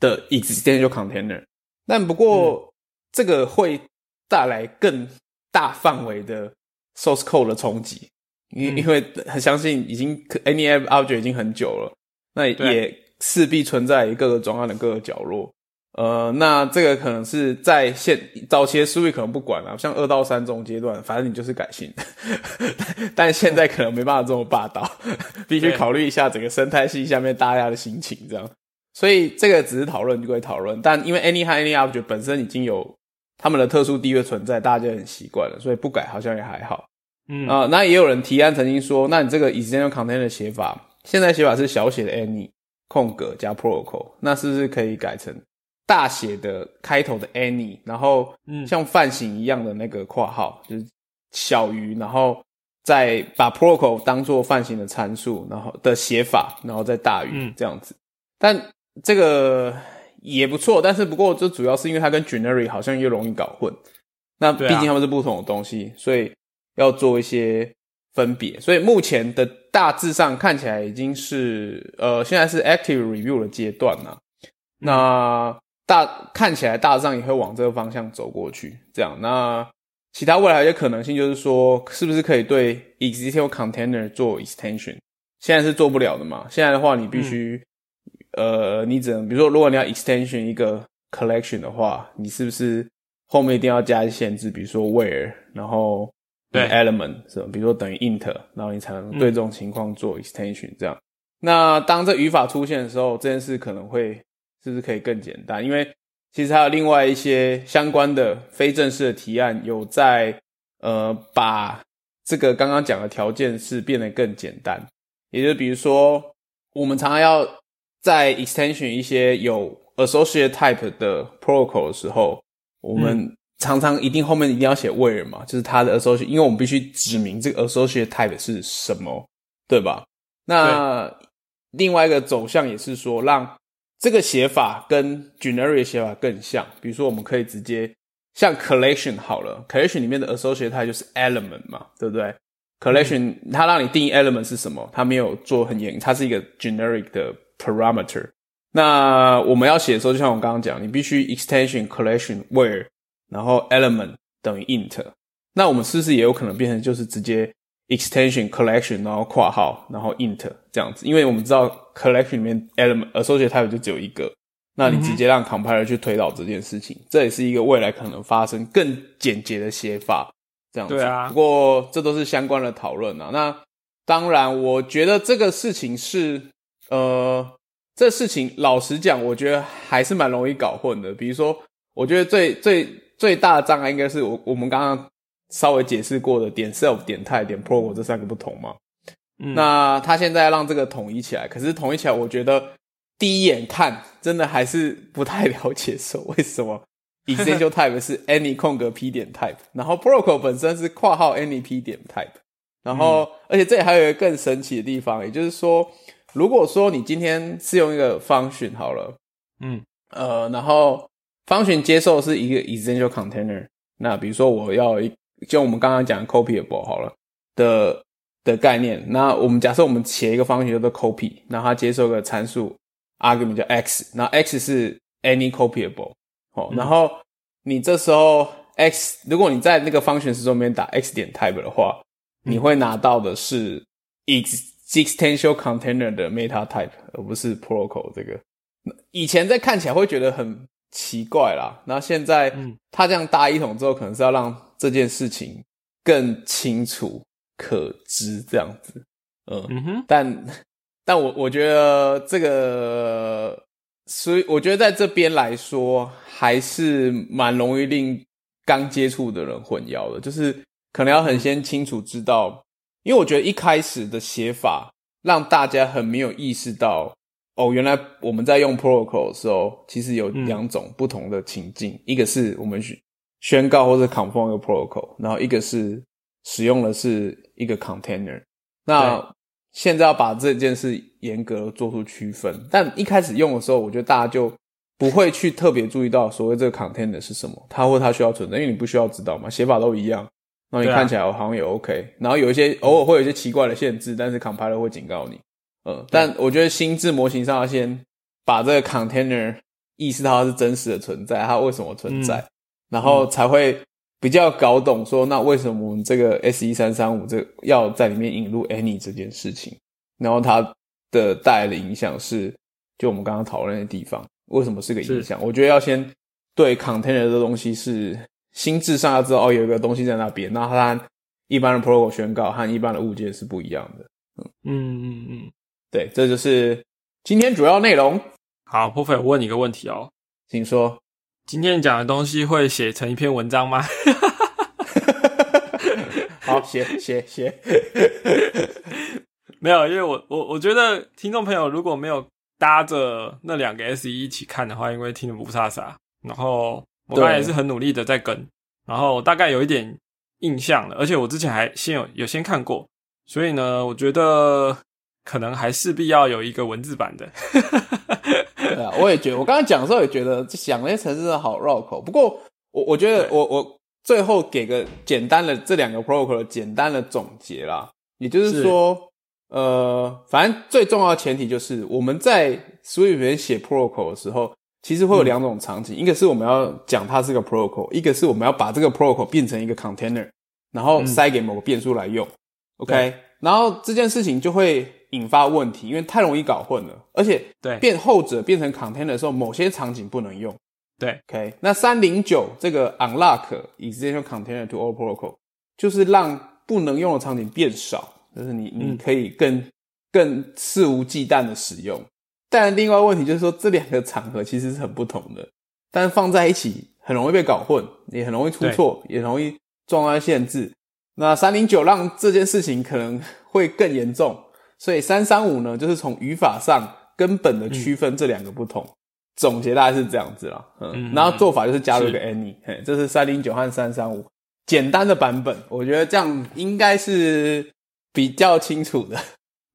的 executable container。但不过这个会带来更大范围的 source code 的冲击，因因为很相信已经 any object 已经很久了，那也势必存在各个专案的各个角落。呃，那这个可能是在现早期的思维可能不管了，像二到三这种阶段，反正你就是改性。但现在可能没办法这么霸道，必须考虑一下整个生态系下面大家的心情，这样。所以这个只是讨论就会讨论，但因为 any 和 any object 本身已经有他们的特殊地位存在，大家就很习惯了，所以不改好像也还好。嗯啊，那也有人提案曾经说，那你这个 external container 的写法，现在写法是小写的 any 空格加 protocol，那是不是可以改成大写的开头的 any，然后像泛型一样的那个括号，就是小于，然后再把 protocol 当做泛型的参数，然后的写法，然后再大于这样子。但这个也不错，但是不过这主要是因为它跟 generic 好像又容易搞混。那毕竟他们是不同的东西，所以。要做一些分别，所以目前的大致上看起来已经是呃，现在是 active review 的阶段了。那大看起来大致上也会往这个方向走过去。这样，那其他未来一些可能性就是说，是不是可以对 existing container 做 extension？现在是做不了的嘛？现在的话，你必须呃，你只能比如说，如果你要 extension 一个 collection 的话，你是不是后面一定要加一限制？比如说 where，然后对 element 是吧？比如说等于 int，然后你才能对这种情况做 extension。这样，那当这语法出现的时候，这件事可能会是不是可以更简单？因为其实还有另外一些相关的非正式的提案，有在呃把这个刚刚讲的条件是变得更简单。也就是比如说，我们常常要在 extension 一些有 associate type 的 protocol 的时候，我们常常一定后面一定要写 where 嘛，就是它的 associate，因为我们必须指明这个 associate type 是什么，对吧？那另外一个走向也是说，让这个写法跟 generic 写法更像。比如说，我们可以直接像 collection 好了，collection 里面的 associate type 就是 element 嘛，对不对？collection 它让你定义 element 是什么，它没有做很严，它是一个 generic 的 parameter。那我们要写的时候，就像我刚刚讲，你必须 extension collection where。然后 element 等于 int，那我们是不是也有可能变成就是直接 extension collection，然后括号，然后 int 这样子？因为我们知道 collection 里面 element associate type 就只有一个，那你直接让 compiler 去推导这件事情，这也是一个未来可能发生更简洁的写法，这样子。对啊。不过这都是相关的讨论啊。那当然，我觉得这个事情是，呃，这事情老实讲，我觉得还是蛮容易搞混的。比如说，我觉得最最最大的障碍应该是我我们刚刚稍微解释过的点 self 点 type 点 protocol 这三个不同嘛。那他现在让这个统一起来，可是统一起来，我觉得第一眼看真的还是不太了解，说 为什么 essential type 是 any 空格 p 点 type，然后 protocol 本身是括号 any p 点 type，然后而且这里还有一个更神奇的地方，也就是说，如果说你今天是用一个 function 好了，嗯呃，然后。function 接受是一个 essential container，那比如说我要一，就我们刚刚讲 copyable 好了的的概念，那我们假设我们写一个 function 叫做 copy，那它接受个参数 argument 叫 x，那 x 是 any copyable，哦，然后你这时候 x，如果你在那个 function 式中边打 x 点 type 的话，你会拿到的是 existential container 的 meta type，而不是 protocol 这个。以前在看起来会觉得很。奇怪啦，那现在它这样搭一统之后，可能是要让这件事情更清楚可知这样子，嗯哼，但但我我觉得这个，所以我觉得在这边来说，还是蛮容易令刚接触的人混淆的，就是可能要很先清楚知道，因为我觉得一开始的写法让大家很没有意识到。哦，原来我们在用 protocol 的时候，其实有两种不同的情境，一个是我们宣告或者 confirm 一个 protocol，然后一个是使用的是一个 container。那现在要把这件事严格做出区分，但一开始用的时候，我觉得大家就不会去特别注意到所谓这个 container 是什么，它或它需要存在，因为你不需要知道嘛，写法都一样，然后你看起来好像也 OK，然后有一些偶尔会有一些奇怪的限制，但是 compiler 会警告你。嗯，但我觉得心智模型上要先把这个 container 意识到它是真实的存在，它为什么存在，然后才会比较搞懂说，那为什么我们这个 S 一三三五这要在里面引入 any 这件事情，然后它的带来的影响是，就我们刚刚讨论的地方，为什么是个影响？我觉得要先对 container 这东西是心智上要知道，哦，有一个东西在那边，那它一般的 protocol 宣告和一般的物件是不一样的。嗯嗯嗯嗯。对，这就是今天主要内容。好，破费，我问你一个问题哦，请说。今天讲的东西会写成一篇文章吗？好，写写写。没有，因为我我我觉得听众朋友如果没有搭着那两个 S E 一起看的话，因为听得不飒飒。然后我刚才也是很努力的在跟，然后大概有一点印象了，而且我之前还先有有先看过，所以呢，我觉得可能还势必要有一个文字版的。对啊，我也觉得，我刚刚讲的时候也觉得想那些城市好绕口。不过我我觉得我我最后给个简单的这两个 protocol 简单的总结啦，也就是说，呃，反正最重要的前提就是我们在 Swift 里面写 protocol 的时候。其实会有两种场景，一个是我们要讲它是个 protocol，一个是我们要把这个 protocol 变成一个 container，然后塞给某个变数来用。OK，然后这件事情就会引发问题，因为太容易搞混了，而且对变后者变成 container 的时候，某些场景不能用。对，OK，那三零九这个 unlock extension container to all protocol 就是让不能用的场景变少，就是你你可以更更肆无忌惮的使用。但另外问题就是说，这两个场合其实是很不同的，但放在一起很容易被搞混，也很容易出错，也容易撞到限制。那三零九让这件事情可能会更严重，所以三三五呢，就是从语法上根本的区分这两个不同。总结大概是这样子啦，嗯，然后做法就是加入一个 any，嘿，这是三零九和三三五简单的版本，我觉得这样应该是比较清楚的。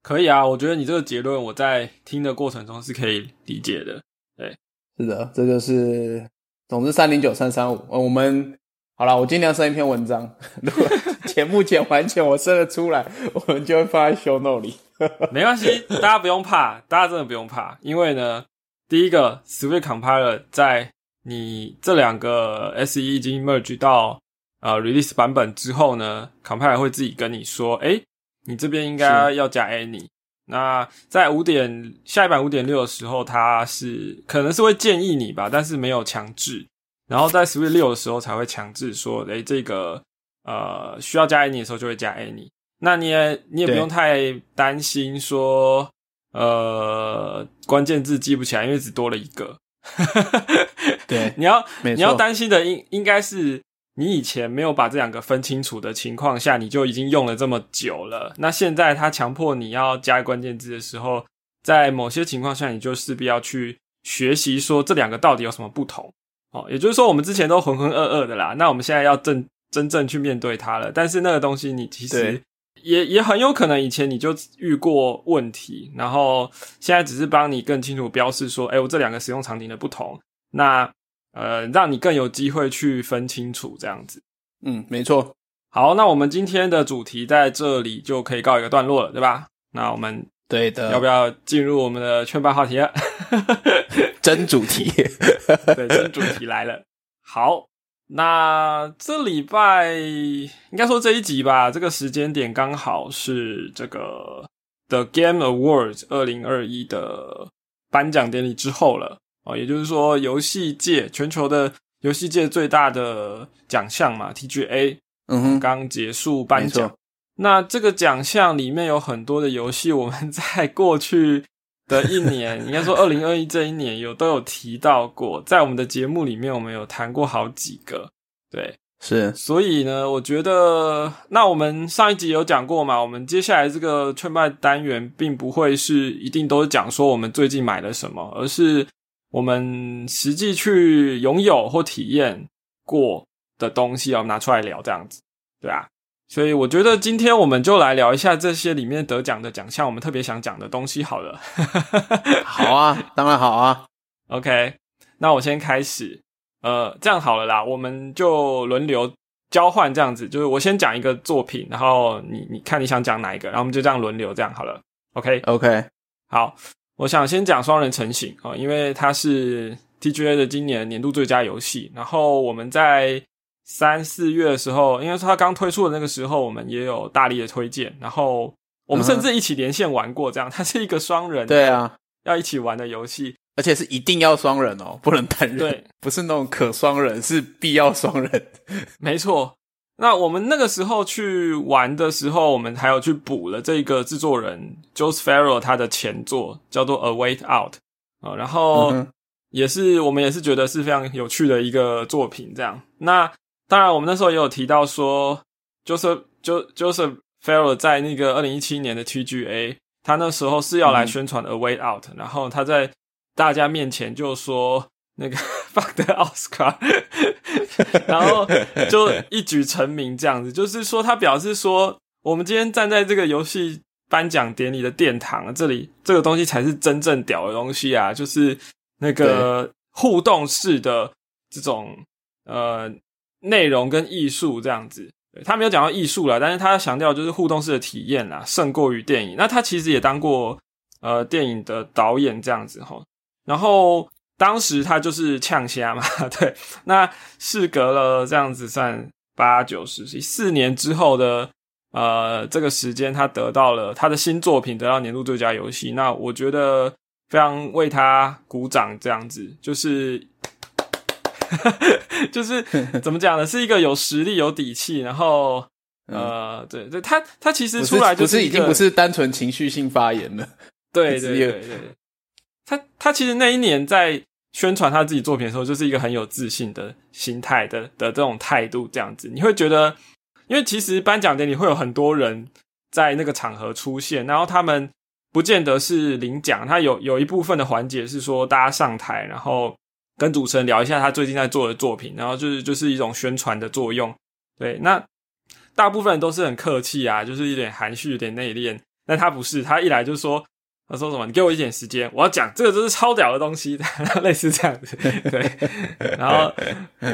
可以啊，我觉得你这个结论我在听的过程中是可以理解的。对，是的，这就是总之三零九三三五。我们好了，我尽量生一篇文章。如果节目剪完前我生得出来，我们就会放在 show note 里。没关系，大家不用怕，大家真的不用怕，因为呢，第一个 Swift Compiler 在你这两个 SE 已经 merge 到呃 release 版本之后呢，Compiler 会自己跟你说，哎。你这边应该要加 any，那在五点下一版五点六的时候，它是可能是会建议你吧，但是没有强制。然后在 Swift 六的时候才会强制说，诶，这个呃需要加 any 的时候就会加 any。那你也你也不用太担心说，呃关键字记不起来，因为只多了一个。对，你要你要担心的应应该是。你以前没有把这两个分清楚的情况下，你就已经用了这么久了。那现在他强迫你要加关键字的时候，在某些情况下，你就势必要去学习说这两个到底有什么不同。哦，也就是说，我们之前都浑浑噩噩的啦，那我们现在要正真正去面对它了。但是那个东西，你其实也也很有可能以前你就遇过问题，然后现在只是帮你更清楚标示说，哎，我这两个使用场景的不同。那呃，让你更有机会去分清楚这样子。嗯，没错。好，那我们今天的主题在这里就可以告一个段落了，对吧？那我们对的，要不要进入我们的劝败话题了？真主题，对，真主题来了。好，那这礼拜应该说这一集吧，这个时间点刚好是这个 The Game Awards 二零二一的颁奖典礼之后了。哦，也就是说，游戏界全球的游戏界最大的奖项嘛，TGA，嗯哼，刚结束颁奖。那这个奖项里面有很多的游戏，我们在过去的一年，应该说二零二一这一年有都有提到过，在我们的节目里面，我们有谈过好几个。对，是。所以呢，我觉得，那我们上一集有讲过嘛，我们接下来这个劝败单元，并不会是一定都是讲说我们最近买了什么，而是。我们实际去拥有或体验过的东西，要拿出来聊，这样子，对啊。所以我觉得今天我们就来聊一下这些里面得奖的奖项，我们特别想讲的东西。好了，好啊，当然好啊。OK，那我先开始。呃，这样好了啦，我们就轮流交换这样子，就是我先讲一个作品，然后你你看你想讲哪一个，然后我们就这样轮流，这样好了。OK，OK，好。我想先讲双人成型啊，因为它是 TGA 的今年年度最佳游戏。然后我们在三四月的时候，应该说它刚推出的那个时候，我们也有大力的推荐。然后我们甚至一起连线玩过，这样它是一个双人，对啊，要一起玩的游戏，而且是一定要双人哦，不能单人，对，不是那种可双人，是必要双人，没错。那我们那个时候去玩的时候，我们还有去补了这个制作人 Joseph Farrell 他的前作叫做《A Wait Out》啊，然后也是我们也是觉得是非常有趣的一个作品。这样，那当然我们那时候也有提到说，就是 Joseph Farrell 在那个二零一七年的 TGA，他那时候是要来宣传《A Way Out》，然后他在大家面前就说那个 Fuck the Oscar，然后就一举成名这样子，就是说他表示说，我们今天站在这个游戏。颁奖典礼的殿堂，这里这个东西才是真正屌的东西啊！就是那个互动式的这种呃内容跟艺术这样子。他没有讲到艺术了，但是他强调就是互动式的体验啦，胜过于电影。那他其实也当过呃电影的导演这样子哈。然后当时他就是呛虾嘛，对。那事隔了这样子算八九十岁，四年之后的。呃，这个时间他得到了他的新作品得到年度最佳游戏，那我觉得非常为他鼓掌，这样子就是就是怎么讲呢？是一个有实力、有底气，然后呃，对对，他他其实出来就是已经不是单纯情绪性发言了，对 对对对，他他其实那一年在宣传他自己作品的时候，就是一个很有自信的心态的的这种态度，这样子你会觉得。因为其实颁奖典礼会有很多人在那个场合出现，然后他们不见得是领奖，他有有一部分的环节是说大家上台，然后跟主持人聊一下他最近在做的作品，然后就是就是一种宣传的作用。对，那大部分人都是很客气啊，就是有点含蓄，有点内敛。但他不是，他一来就说，他说什么？你给我一点时间，我要讲这个就是超屌的东西，类似这样子。对，然后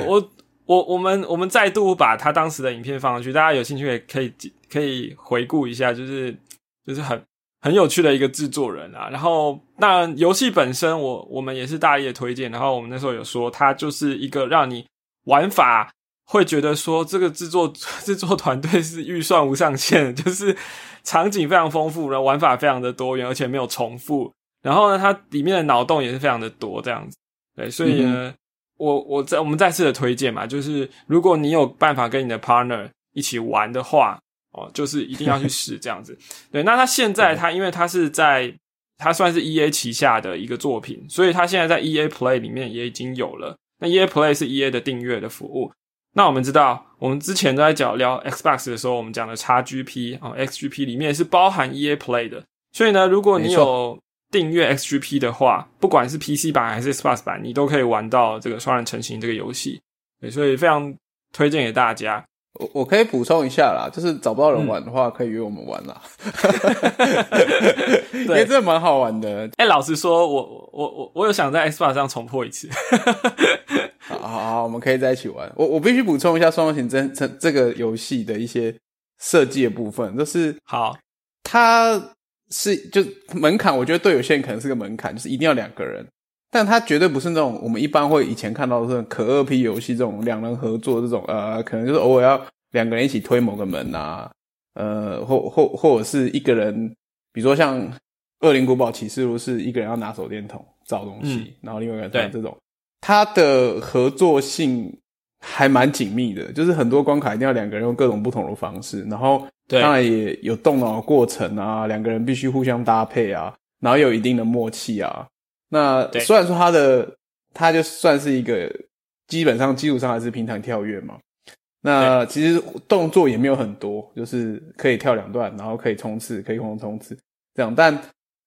我。我我们我们再度把他当时的影片放上去，大家有兴趣也可以可以回顾一下，就是就是很很有趣的一个制作人啊。然后那游戏本身，我我们也是大力的推荐。然后我们那时候有说，它就是一个让你玩法会觉得说，这个制作 制作团队是预算无上限，就是场景非常丰富，然后玩法非常的多元，而且没有重复。然后呢，它里面的脑洞也是非常的多，这样子。对，所以呢。我我再我们再次的推荐嘛，就是如果你有办法跟你的 partner 一起玩的话，哦，就是一定要去试这样子。对，那他现在他因为他是在他算是 E A 旗下的一个作品，所以他现在在 E A Play 里面也已经有了。那 E A Play 是 E A 的订阅的服务。那我们知道，我们之前都在讲聊 Xbox 的时候，我们讲的 x G P 啊 X G P 里面是包含 E A Play 的。所以呢，如果你有订阅 XGP 的话，不管是 PC 版还是 Xbox 版，你都可以玩到这个双人成型这个游戏，对，所以非常推荐给大家。我我可以补充一下啦，就是找不到人玩的话，可以约我们玩啦。对，真的蛮好玩的。哎，老实说，我我我我有想在 Xbox 上重破一次。好好好，我们可以在一起玩。我我必须补充一下双人行真这这个游戏的一些设计的部分，就是好，它。是，就门槛，我觉得对有些人可能是个门槛，就是一定要两个人，但它绝对不是那种我们一般会以前看到的这种可二 P 游戏这种两人合作这种，呃，可能就是偶尔要两个人一起推某个门啊，呃，或或或者是一个人，比如说像《恶灵古堡启示录》是一个人要拿手电筒找东西，然后另外一个人这种，它的合作性还蛮紧密的，就是很多关卡一定要两个人用各种不同的方式，然后。当然也有动脑过程啊，两个人必须互相搭配啊，然后有一定的默契啊。那虽然说它的它就算是一个基本上基础上还是平躺跳跃嘛，那其实动作也没有很多，就是可以跳两段，然后可以冲刺，可以空中冲刺这样。但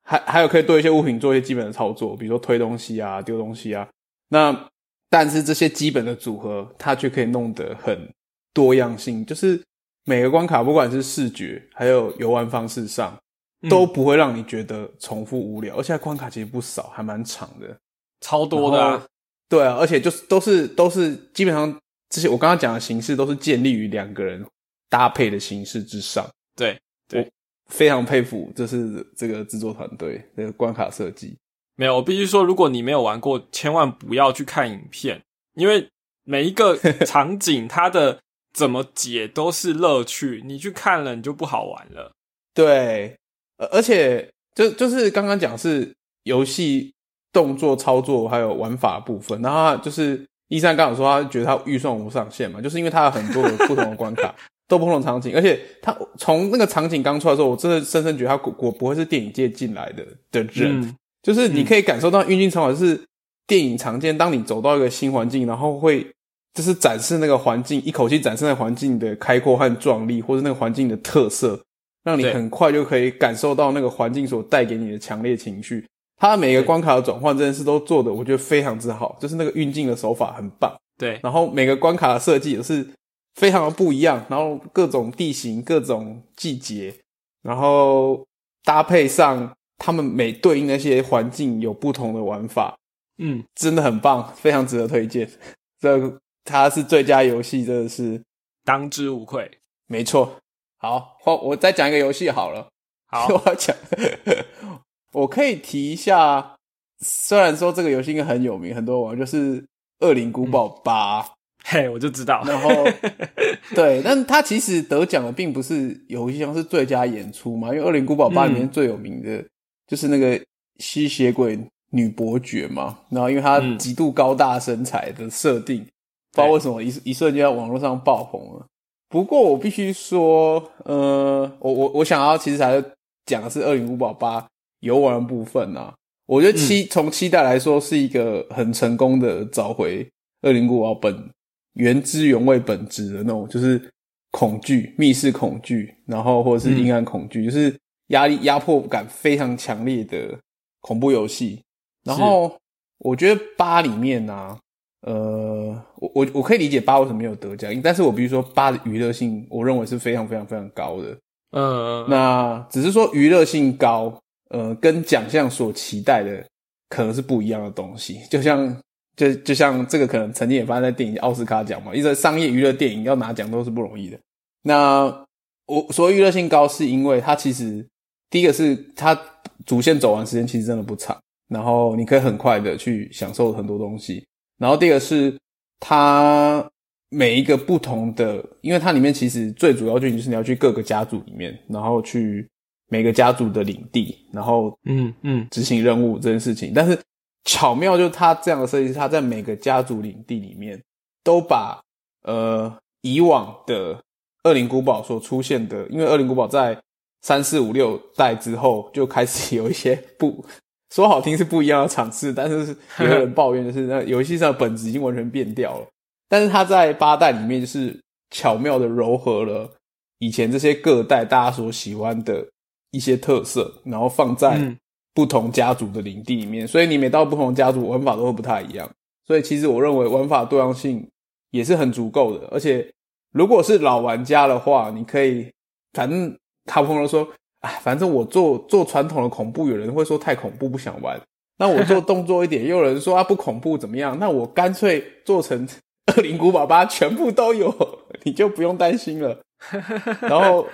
还还有可以对一些物品做一些基本的操作，比如说推东西啊、丢东西啊。那但是这些基本的组合，它却可以弄得很多样性，就是。每个关卡，不管是视觉还有游玩方式上，都不会让你觉得重复无聊。而且关卡其实不少，还蛮长的，超多的。对啊，而且就是都是都是基本上这些我刚刚讲的形式，都是建立于两个人搭配的形式之上。对，我非常佩服，这是这个制作团队的关卡设计。没有，我必须说，如果你没有玩过，千万不要去看影片，因为每一个 场景它的。怎么解都是乐趣，你去看了你就不好玩了。对，而而且就就是刚刚讲是游戏动作操作还有玩法部分，然后就是一三刚好说他觉得他预算无上限嘛，就是因为他有很多的不同的关卡，都不同场景，而且他从那个场景刚出来的时候，我真的深深觉得他果果不会是电影界进来的的人，就是你可以感受到运镜场法是电影常见，当你走到一个新环境，然后会就是展示那个环境，一口气展示那环境的开阔和壮丽，或者那个环境的特色，让你很快就可以感受到那个环境所带给你的强烈情绪。它每个关卡的转换这件事都做的，我觉得非常之好，就是那个运镜的手法很棒。对，然后每个关卡的设计也是非常的不一样，然后各种地形、各种季节，然后搭配上他们每对应那些环境有不同的玩法，嗯，真的很棒，非常值得推荐。这它是最佳游戏，真的是当之无愧。没错。好，我我再讲一个游戏好了。好，我要讲。我可以提一下，虽然说这个游戏应该很有名，很多玩，就是《恶灵古堡八》。嘿，我就知道。然后，对，但他其实得奖的并不是游戏上是最佳演出嘛，因为《恶灵古堡八》里面最有名的就是那个吸血鬼女伯爵嘛。然后，因为她极度高大身材的设定，不知道为什么一一瞬间在网络上爆红了。不过，我必须说，呃，我我我想要其实还是讲的是《恶灵古堡八》。游玩部分啊，我觉得期从期待来说是一个很成功的找回恶灵古堡本原汁原味本质的那种，就是恐惧、密室恐惧，然后或者是阴暗恐惧，就是压力压迫感非常强烈的恐怖游戏。然后我觉得八里面呢，呃，我我我可以理解八为什么没有得奖，但是我比如说八的娱乐性，我认为是非常非常非常高的。嗯，那只是说娱乐性高。呃，跟奖项所期待的可能是不一样的东西，就像就就像这个可能曾经也发生在电影奥斯卡奖嘛，一个商业娱乐电影要拿奖都是不容易的。那我所谓娱乐性高，是因为它其实第一个是它主线走完时间其实真的不长，然后你可以很快的去享受很多东西。然后第二个是它每一个不同的，因为它里面其实最主要就就是你要去各个家族里面，然后去。每个家族的领地，然后嗯嗯执行任务这件事情，但是巧妙就是他这样的设计，它在每个家族领地里面都把呃以往的恶灵古堡所出现的，因为恶灵古堡在三四五六代之后就开始有一些不说好听是不一样的场次，但是有人抱怨的是那游戏上的本质已经完全变掉了，但是它在八代里面就是巧妙的糅合了以前这些各代大家所喜欢的。一些特色，然后放在不同家族的领地里面，所以你每到不同家族玩法都会不太一样。所以其实我认为玩法多样性也是很足够的。而且如果是老玩家的话，你可以反正他朋友说，哎，反正我做做传统的恐怖，有人会说太恐怖不想玩。那我做动作一点，又有人说啊不恐怖怎么样？那我干脆做成恶灵古堡吧，全部都有，你就不用担心了。然后。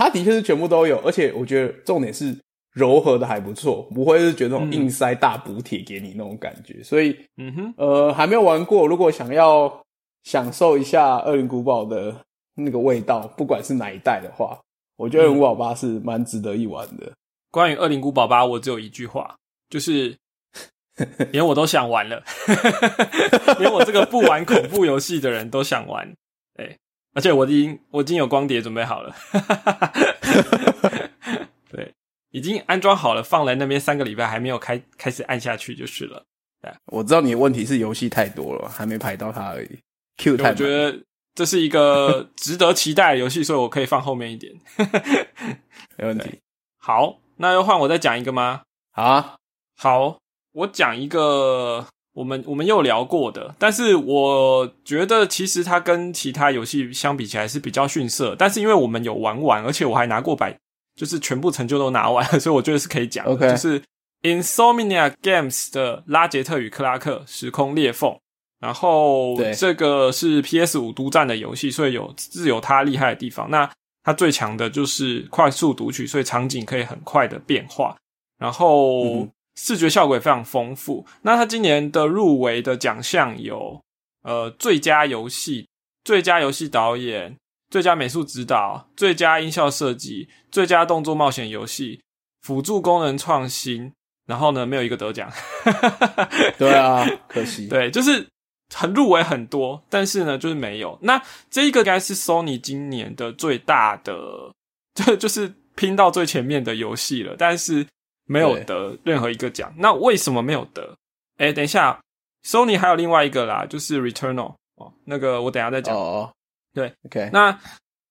它的确是全部都有，而且我觉得重点是柔和的还不错，不会是觉得那种硬塞大补贴给你那种感觉。所以，嗯哼，呃，还没有玩过，如果想要享受一下《恶灵古堡》的那个味道，不管是哪一代的话，我觉得《恶灵古堡八》是蛮值得一玩的。关于《二零古堡八》，我只有一句话，就是 连我都想玩了，连我这个不玩恐怖游戏的人都想玩。哎。而且我已经我已经有光碟准备好了，对，已经安装好了，放在那边三个礼拜还没有开开始按下去就是了。对，我知道你的问题是游戏太多了，还没排到它而已。Q 太，我觉得这是一个 值得期待的游戏，所以我可以放后面一点。没问题。好，那要换我再讲一个吗？好啊，好，我讲一个。我们我们又聊过的，但是我觉得其实它跟其他游戏相比起来是比较逊色。但是因为我们有玩完，而且我还拿过百，就是全部成就都拿完，所以我觉得是可以讲。OK，就是 Insomnia Games 的《拉杰特与克拉克：时空裂缝》，然后这个是 PS 五独占的游戏，所以有自有它厉害的地方。那它最强的就是快速读取，所以场景可以很快的变化，然后。视觉效果也非常丰富。那它今年的入围的奖项有，呃，最佳游戏、最佳游戏导演、最佳美术指导、最佳音效设计、最佳动作冒险游戏、辅助功能创新。然后呢，没有一个得奖。对啊，可惜。对，就是很入围很多，但是呢，就是没有。那这一个应该是 Sony 今年的最大的，就就是拼到最前面的游戏了，但是。没有得任何一个奖，那为什么没有得？哎，等一下，Sony 还有另外一个啦，就是 Returnal 哦，那个我等下再讲。哦，对，OK。那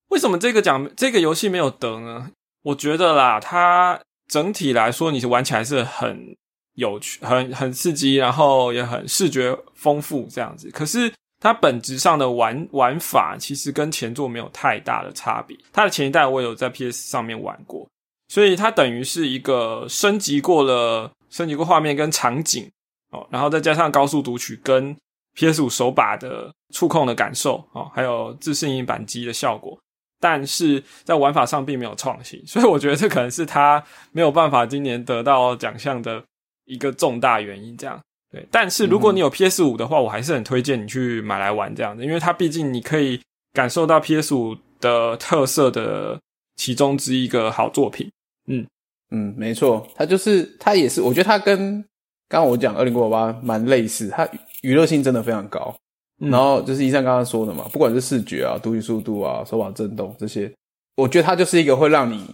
为什么这个奖这个游戏没有得呢？我觉得啦，它整体来说，你是玩起来是很有趣、很很刺激，然后也很视觉丰富这样子。可是它本质上的玩玩法其实跟前作没有太大的差别。它的前一代我有在 PS 上面玩过，所以它等于是一个升级过了、升级过画面跟场景哦，然后再加上高速读取跟 PS 五手把的触控的感受哦，还有自适应扳机的效果。但是在玩法上并没有创新，所以我觉得这可能是他没有办法今年得到奖项的一个重大原因。这样对，但是如果你有 PS 五的话，我还是很推荐你去买来玩这样子，因为它毕竟你可以感受到 PS 五的特色的其中之一个好作品。嗯嗯，没错，它就是它也是，我觉得它跟刚刚我讲二零国八蛮类似，它娱乐性真的非常高。然后就是医生刚刚说的嘛，不管是视觉啊、读取速度啊、手把震动这些，我觉得它就是一个会让你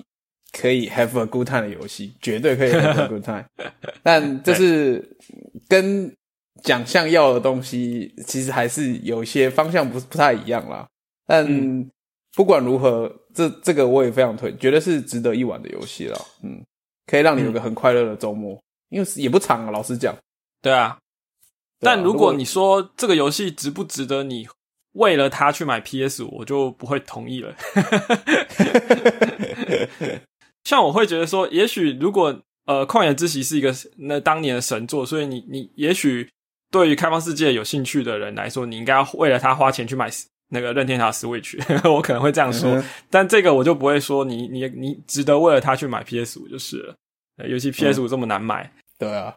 可以 have a good time 的游戏，绝对可以 have a good time。但就是跟奖项要的东西，其实还是有一些方向不不太一样啦。但不管如何，这这个我也非常推，觉得是值得一玩的游戏了。嗯，可以让你有个很快乐的周末，因为也不长啊，老实讲。对啊。但如果你说这个游戏值不值得你为了它去买 PS 五，我就不会同意了。像我会觉得说，也许如果呃《旷野之息》是一个那当年的神作，所以你你也许对于开放世界有兴趣的人来说，你应该要为了他花钱去买 那个任天堂 Switch。我可能会这样说，但这个我就不会说你你你值得为了他去买 PS 五就是了。尤其 PS 五这么难买，对啊。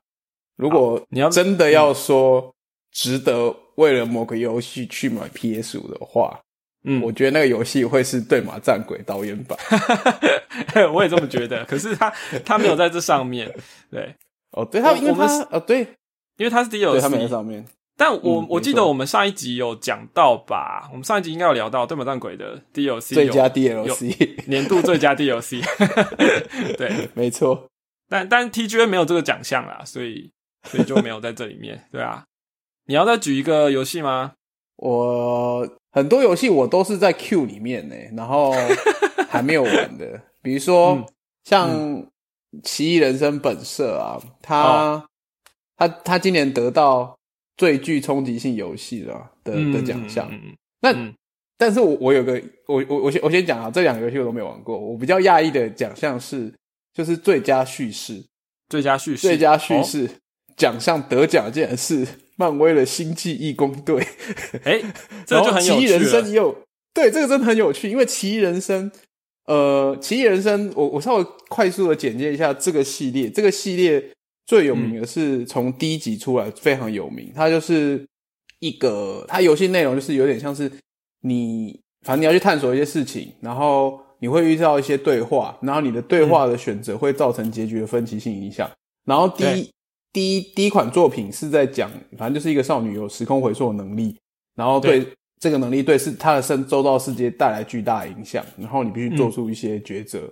如果你要真的要说值得为了某个游戏去买 PS 五的话，嗯，我觉得那个游戏会是《对马战鬼》导演版。我也这么觉得。可是他他没有在这上面，对哦，对他因为他哦对，因为他是 DLC，他没在上面。但我我记得我们上一集有讲到吧？我们上一集应该有聊到《对马战鬼》的 DLC 最佳 DLC 年度最佳 DLC。对，没错。但但 TGA 没有这个奖项啦，所以。所以就没有在这里面，对啊。你要再举一个游戏吗？我很多游戏我都是在 Q 里面呢，然后还没有玩的。比如说像《奇异人生本色》啊，他他他今年得到最具冲击性游戏了的的奖项。那但是我我有个我我我先我先讲啊，这两个游戏我都没玩过。我比较讶异的奖项是就是最佳叙事，最佳叙事，最佳叙事。奖项得奖竟然是漫威的星际义工队，哎，这就很有趣。奇异人生也有，对，这个真的很有趣。因为奇异人生，呃，奇异人生，我我稍微快速的简介一下这个系列。这个系列最有名的是从第一集出来非常有名，它就是一个，它游戏内容就是有点像是你，反正你要去探索一些事情，然后你会遇到一些对话，然后你的对话的选择会造成结局的分歧性影响。然后第一。第一第一款作品是在讲，反正就是一个少女有时空回溯的能力，然后对这个能力对是她的身周到世界带来巨大的影响，然后你必须做出一些抉择。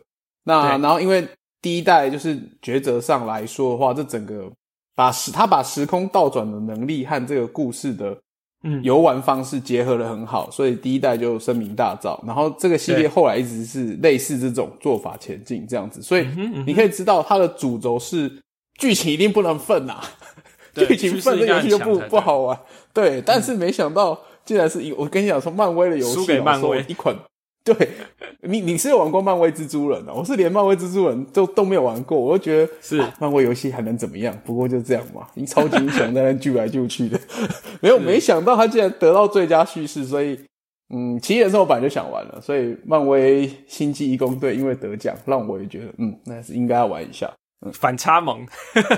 那然后因为第一代就是抉择上来说的话，这整个把时他把时空倒转的能力和这个故事的游玩方式结合的很好，所以第一代就声名大噪。然后这个系列后来一直是类似这种做法前进这样子，所以你可以知道它的主轴是。剧情一定不能分呐，剧情分这游戏就不不好玩。对，但是没想到竟然是一，我跟你讲说，漫威的游戏输给漫威一款。对你，你是有玩过漫威蜘蛛人的，我是连漫威蜘蛛人都都没有玩过，我就觉得是漫威游戏还能怎么样？不过就这样嘛，你超级英雄在那救来救去的，没有没想到他竟然得到最佳叙事，所以嗯，奇异人生我本来就想玩了，所以漫威星际义工队因为得奖，让我也觉得嗯，那是应该要玩一下。反差萌，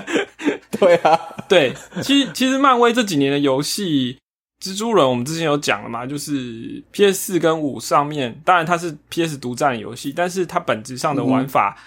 对啊，对，其实其实漫威这几年的游戏，蜘蛛人我们之前有讲了嘛，就是 PS 四跟五上面，当然它是 PS 独占游戏，但是它本质上的玩法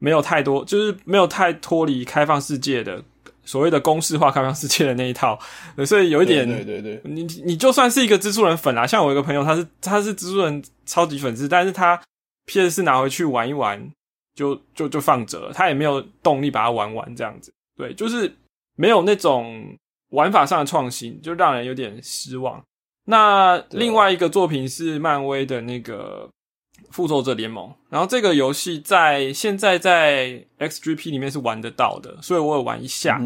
没有太多，就是没有太脱离开放世界的所谓的公式化开放世界的那一套，所以有一点，对对对，你你就算是一个蜘蛛人粉啊，像我一个朋友，他是他是蜘蛛人超级粉丝，但是他 PS 四拿回去玩一玩。就就就放着，他也没有动力把它玩完这样子。对，就是没有那种玩法上的创新，就让人有点失望。那另外一个作品是漫威的那个《复仇者联盟》，然后这个游戏在现在在 XGP 里面是玩得到的，所以我有玩一下。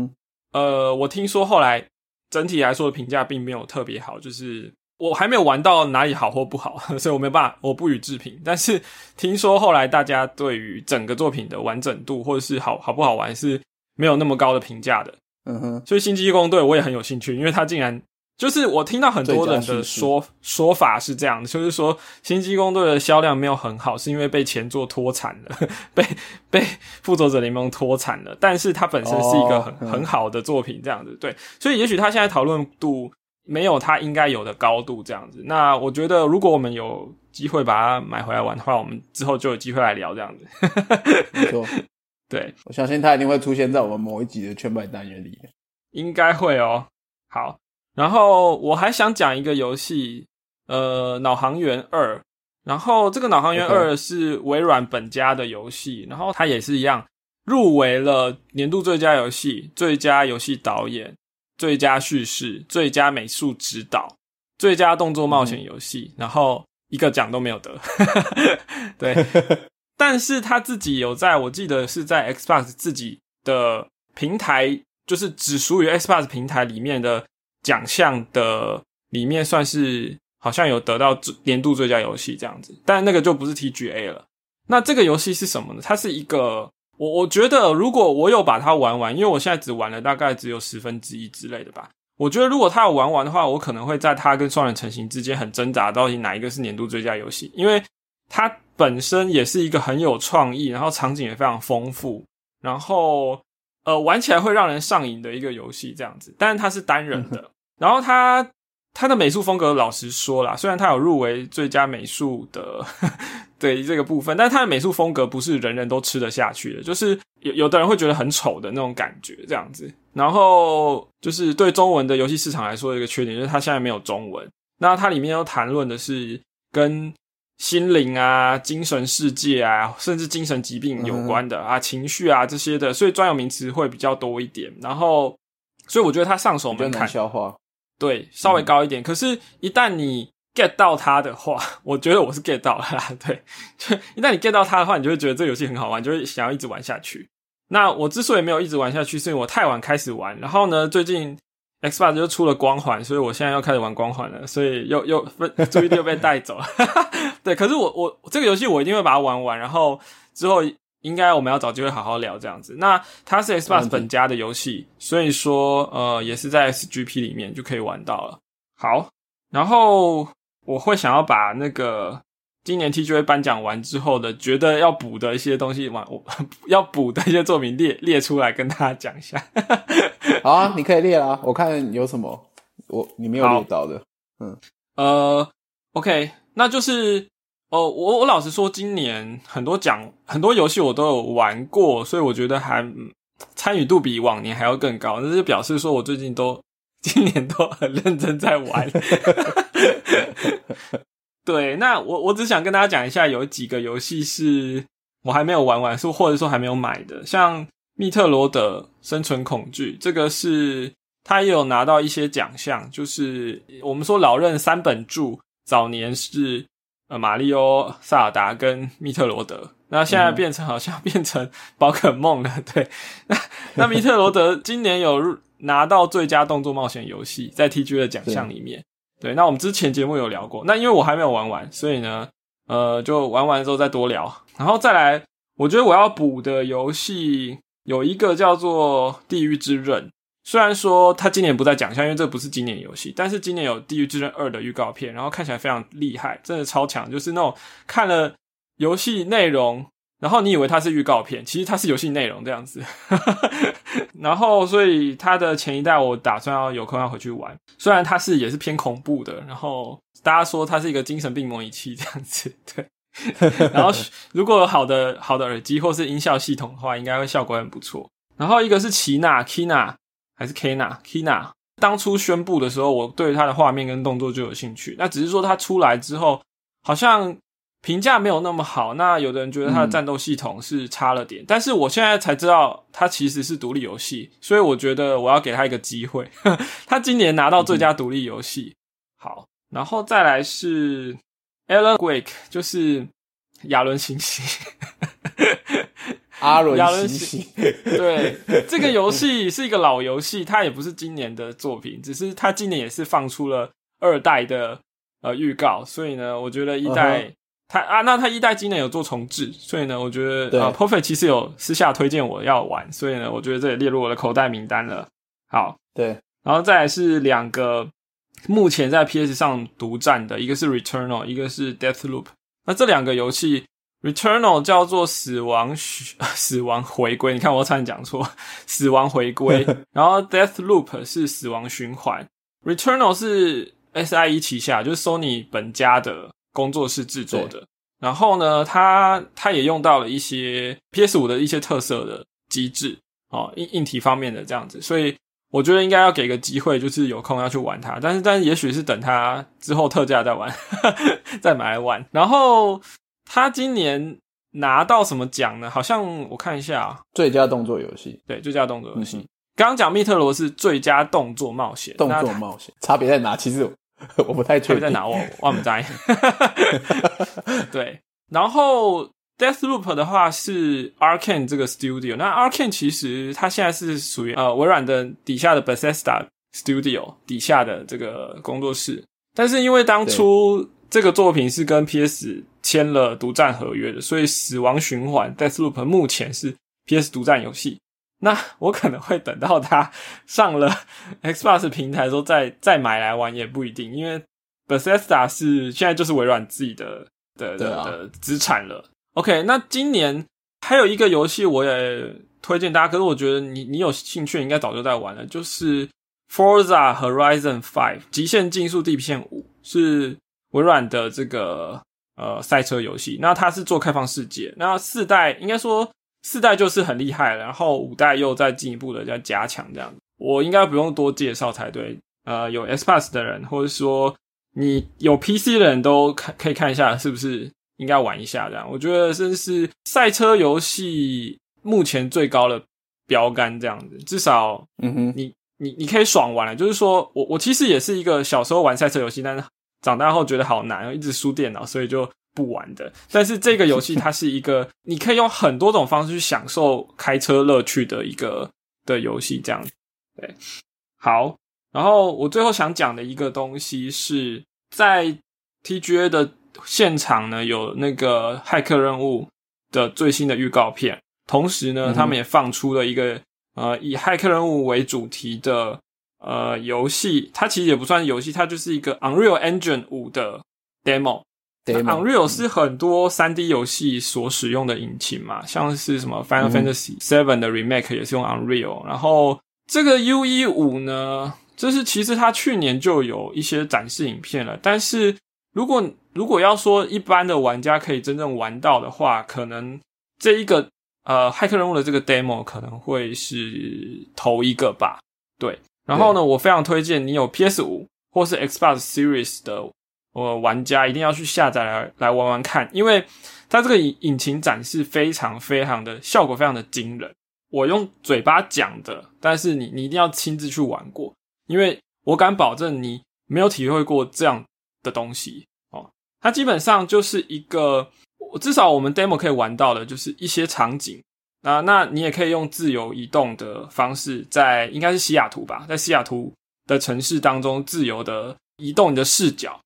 呃，我听说后来整体来说的评价并没有特别好，就是我还没有玩到哪里好或不好，所以我没办法，我不予置评。但是听说后来大家对于整个作品的完整度或者是好好不好玩是没有那么高的评价的。嗯哼，所以《星际异攻队》我也很有兴趣，因为它竟然。就是我听到很多人的说说法是这样的，就是说《星际工队》的销量没有很好，是因为被前作拖惨了，被 被《复仇者联盟》拖惨了。但是它本身是一个很很好的作品，这样子对。所以也许他现在讨论度没有它应该有的高度，这样子。那我觉得，如果我们有机会把它买回来玩的话，我们之后就有机会来聊这样子。没错，对我相信它一定会出现在我们某一集的圈摆单元里面，应该会哦。好。然后我还想讲一个游戏，呃，《脑航员二》。然后这个《脑航员二》是微软本家的游戏，然后它也是一样入围了年度最佳游戏、最佳游戏导演、最佳叙事、最佳美术指导、最佳动作冒险游戏，然后一个奖都没有得。对，但是他自己有在我记得是在 Xbox 自己的平台，就是只属于 Xbox 平台里面的。奖项的里面算是好像有得到年度最佳游戏这样子，但那个就不是 TGA 了。那这个游戏是什么呢？它是一个我我觉得如果我有把它玩完，因为我现在只玩了大概只有十分之一之类的吧。我觉得如果它有玩完的话，我可能会在它跟双人成型之间很挣扎，到底哪一个是年度最佳游戏？因为它本身也是一个很有创意，然后场景也非常丰富，然后。呃，玩起来会让人上瘾的一个游戏，这样子。但是它是单人的，然后它它的美术风格，老实说啦，虽然它有入围最佳美术的 对这个部分，但是它的美术风格不是人人都吃得下去的，就是有有的人会觉得很丑的那种感觉，这样子。然后就是对中文的游戏市场来说，一个缺点就是它现在没有中文。那它里面要谈论的是跟。心灵啊，精神世界啊，甚至精神疾病有关的啊，情绪啊这些的，所以专有名词会比较多一点。然后，所以我觉得它上手门槛消化，对，稍微高一点。可是，一旦你 get 到它的话，我觉得我是 get 到了。对，就一旦你 get 到它的话，你就会觉得这游戏很好玩，就会想要一直玩下去。那我之所以没有一直玩下去，是因为我太晚开始玩。然后呢，最近。Xbox 就出了光环，所以我现在要开始玩光环了，所以又又分 注意力又被带走了。对，可是我我这个游戏我一定会把它玩完，然后之后应该我们要找机会好好聊这样子。那它是 Xbox 本家的游戏，所以说呃也是在 SGP 里面就可以玩到了。好，然后我会想要把那个。今年 TGA 颁奖完之后的，觉得要补的一些东西，往我要补的一些作品列列出来，跟大家讲一下。好啊，你可以列啊，我看有什么，我你没有列到的。嗯，呃，OK，那就是哦，我我老实说，今年很多奖很多游戏我都有玩过，所以我觉得还参与度比往年还要更高。那就表示说我最近都今年都很认真在玩。对，那我我只想跟大家讲一下，有几个游戏是我还没有玩完，是或者说还没有买的，像《密特罗德：生存恐惧》这个是他也有拿到一些奖项，就是我们说老任三本著早年是呃马里奥、萨尔达跟密特罗德，那现在变成 好像变成宝可梦了。对，那那密特罗德今年有拿到最佳动作冒险游戏，在 TG 的奖项里面。对，那我们之前节目有聊过，那因为我还没有玩完，所以呢，呃，就玩完之后再多聊。然后再来，我觉得我要补的游戏有一个叫做《地狱之刃》，虽然说它今年不在奖项，因为这不是今年游戏，但是今年有《地狱之刃二》的预告片，然后看起来非常厉害，真的超强，就是那种看了游戏内容。然后你以为它是预告片，其实它是游戏内容这样子。然后，所以它的前一代我打算要有空要回去玩，虽然它是也是偏恐怖的。然后大家说它是一个精神病模拟器这样子，对。然后如果有好的好的耳机或是音效系统的话，应该会效果很不错。然后一个是奇娜 Kina 还是 Kina Kina，当初宣布的时候，我对它的画面跟动作就有兴趣。那只是说它出来之后，好像。评价没有那么好。那有的人觉得它的战斗系统是差了点，但是我现在才知道它其实是独立游戏，所以我觉得我要给他一个机会。他今年拿到最佳独立游戏，好，然后再来是 Alan Wake，就是亚伦星星。阿伦西西，对，这个游戏是一个老游戏，它也不是今年的作品，只是它今年也是放出了二代的呃预告，所以呢，我觉得一代它啊，那它一代今年有做重置，所以呢，我觉得啊，Perfect 其实有私下推荐我要玩，所以呢，我觉得这也列入我的口袋名单了。好，对，然后再来是两个目前在 PS 上独占的，一个是 Returnal，一个是 Deathloop，那这两个游戏。Returnal 叫做死亡 死亡回归，你看我差点讲错，死亡回归。然后 Death Loop 是死亡循环。Returnal 是 SIE 旗下，就是 Sony 本家的工作室制作的。然后呢，它它也用到了一些 PS 五的一些特色的机制哦，硬硬体方面的这样子。所以我觉得应该要给个机会，就是有空要去玩它。但是，但也许是等它之后特价再玩，再买来玩。然后。他今年拿到什么奖呢？好像我看一下，啊最佳动作游戏。对，最佳动作游戏。刚刚讲密特罗是最佳动作冒险，动作冒险差别在哪？其实我 不太确定在哪，我忘不在。对，然后 Death Loop 的话是 Arkane 这个 Studio，那 Arkane 其实它现在是属于呃微软的底下的 Bethesda Studio 底下的这个工作室，但是因为当初。这个作品是跟 PS 签了独占合约的，所以《死亡循环》Deathloop 目前是 PS 独占游戏。那我可能会等到它上了 Xbox 平台的时候再再买来玩，也不一定，因为 Bethesda 是现在就是微软自己的的的资产了。OK，那今年还有一个游戏我也推荐大家，可是我觉得你你有兴趣应该早就在玩了，就是 Forza Horizon Five 极限竞速地平线五是。微软的这个呃赛车游戏，那它是做开放世界。那四代应该说四代就是很厉害了，然后五代又再进一步的在加强这样。我应该不用多介绍才对。呃，有 S Pass 的人，或者说你有 PC 的人都看可以看一下，是不是应该玩一下这样？我觉得真是赛车游戏目前最高的标杆这样子，至少嗯哼，你你你可以爽玩了。就是说我我其实也是一个小时候玩赛车游戏，但是。长大后觉得好难，一直输电脑，所以就不玩的。但是这个游戏它是一个，你可以用很多种方式去享受开车乐趣的一个的游戏，这样对。好，然后我最后想讲的一个东西是在 TGA 的现场呢，有那个骇客任务的最新的预告片，同时呢，他们也放出了一个呃以骇客任务为主题的。呃，游戏它其实也不算游戏，它就是一个 Unreal Engine 五的 demo。Unreal 是很多三 D 游戏所使用的引擎嘛，像是什么 Final Fantasy Seven 的 remake 也是用 Unreal。然后这个 U E 五呢，就是其实它去年就有一些展示影片了，但是如果如果要说一般的玩家可以真正玩到的话，可能这一个呃骇客任务的这个 demo 可能会是头一个吧，对。然后呢，我非常推荐你有 PS 五或是 Xbox Series 的呃玩家一定要去下载来来玩玩看，因为它这个引引擎展示非常非常的效果非常的惊人。我用嘴巴讲的，但是你你一定要亲自去玩过，因为我敢保证你没有体会过这样的东西哦。它基本上就是一个，至少我们 demo 可以玩到的，就是一些场景。啊，那你也可以用自由移动的方式，在应该是西雅图吧，在西雅图的城市当中自由的移动你的视角。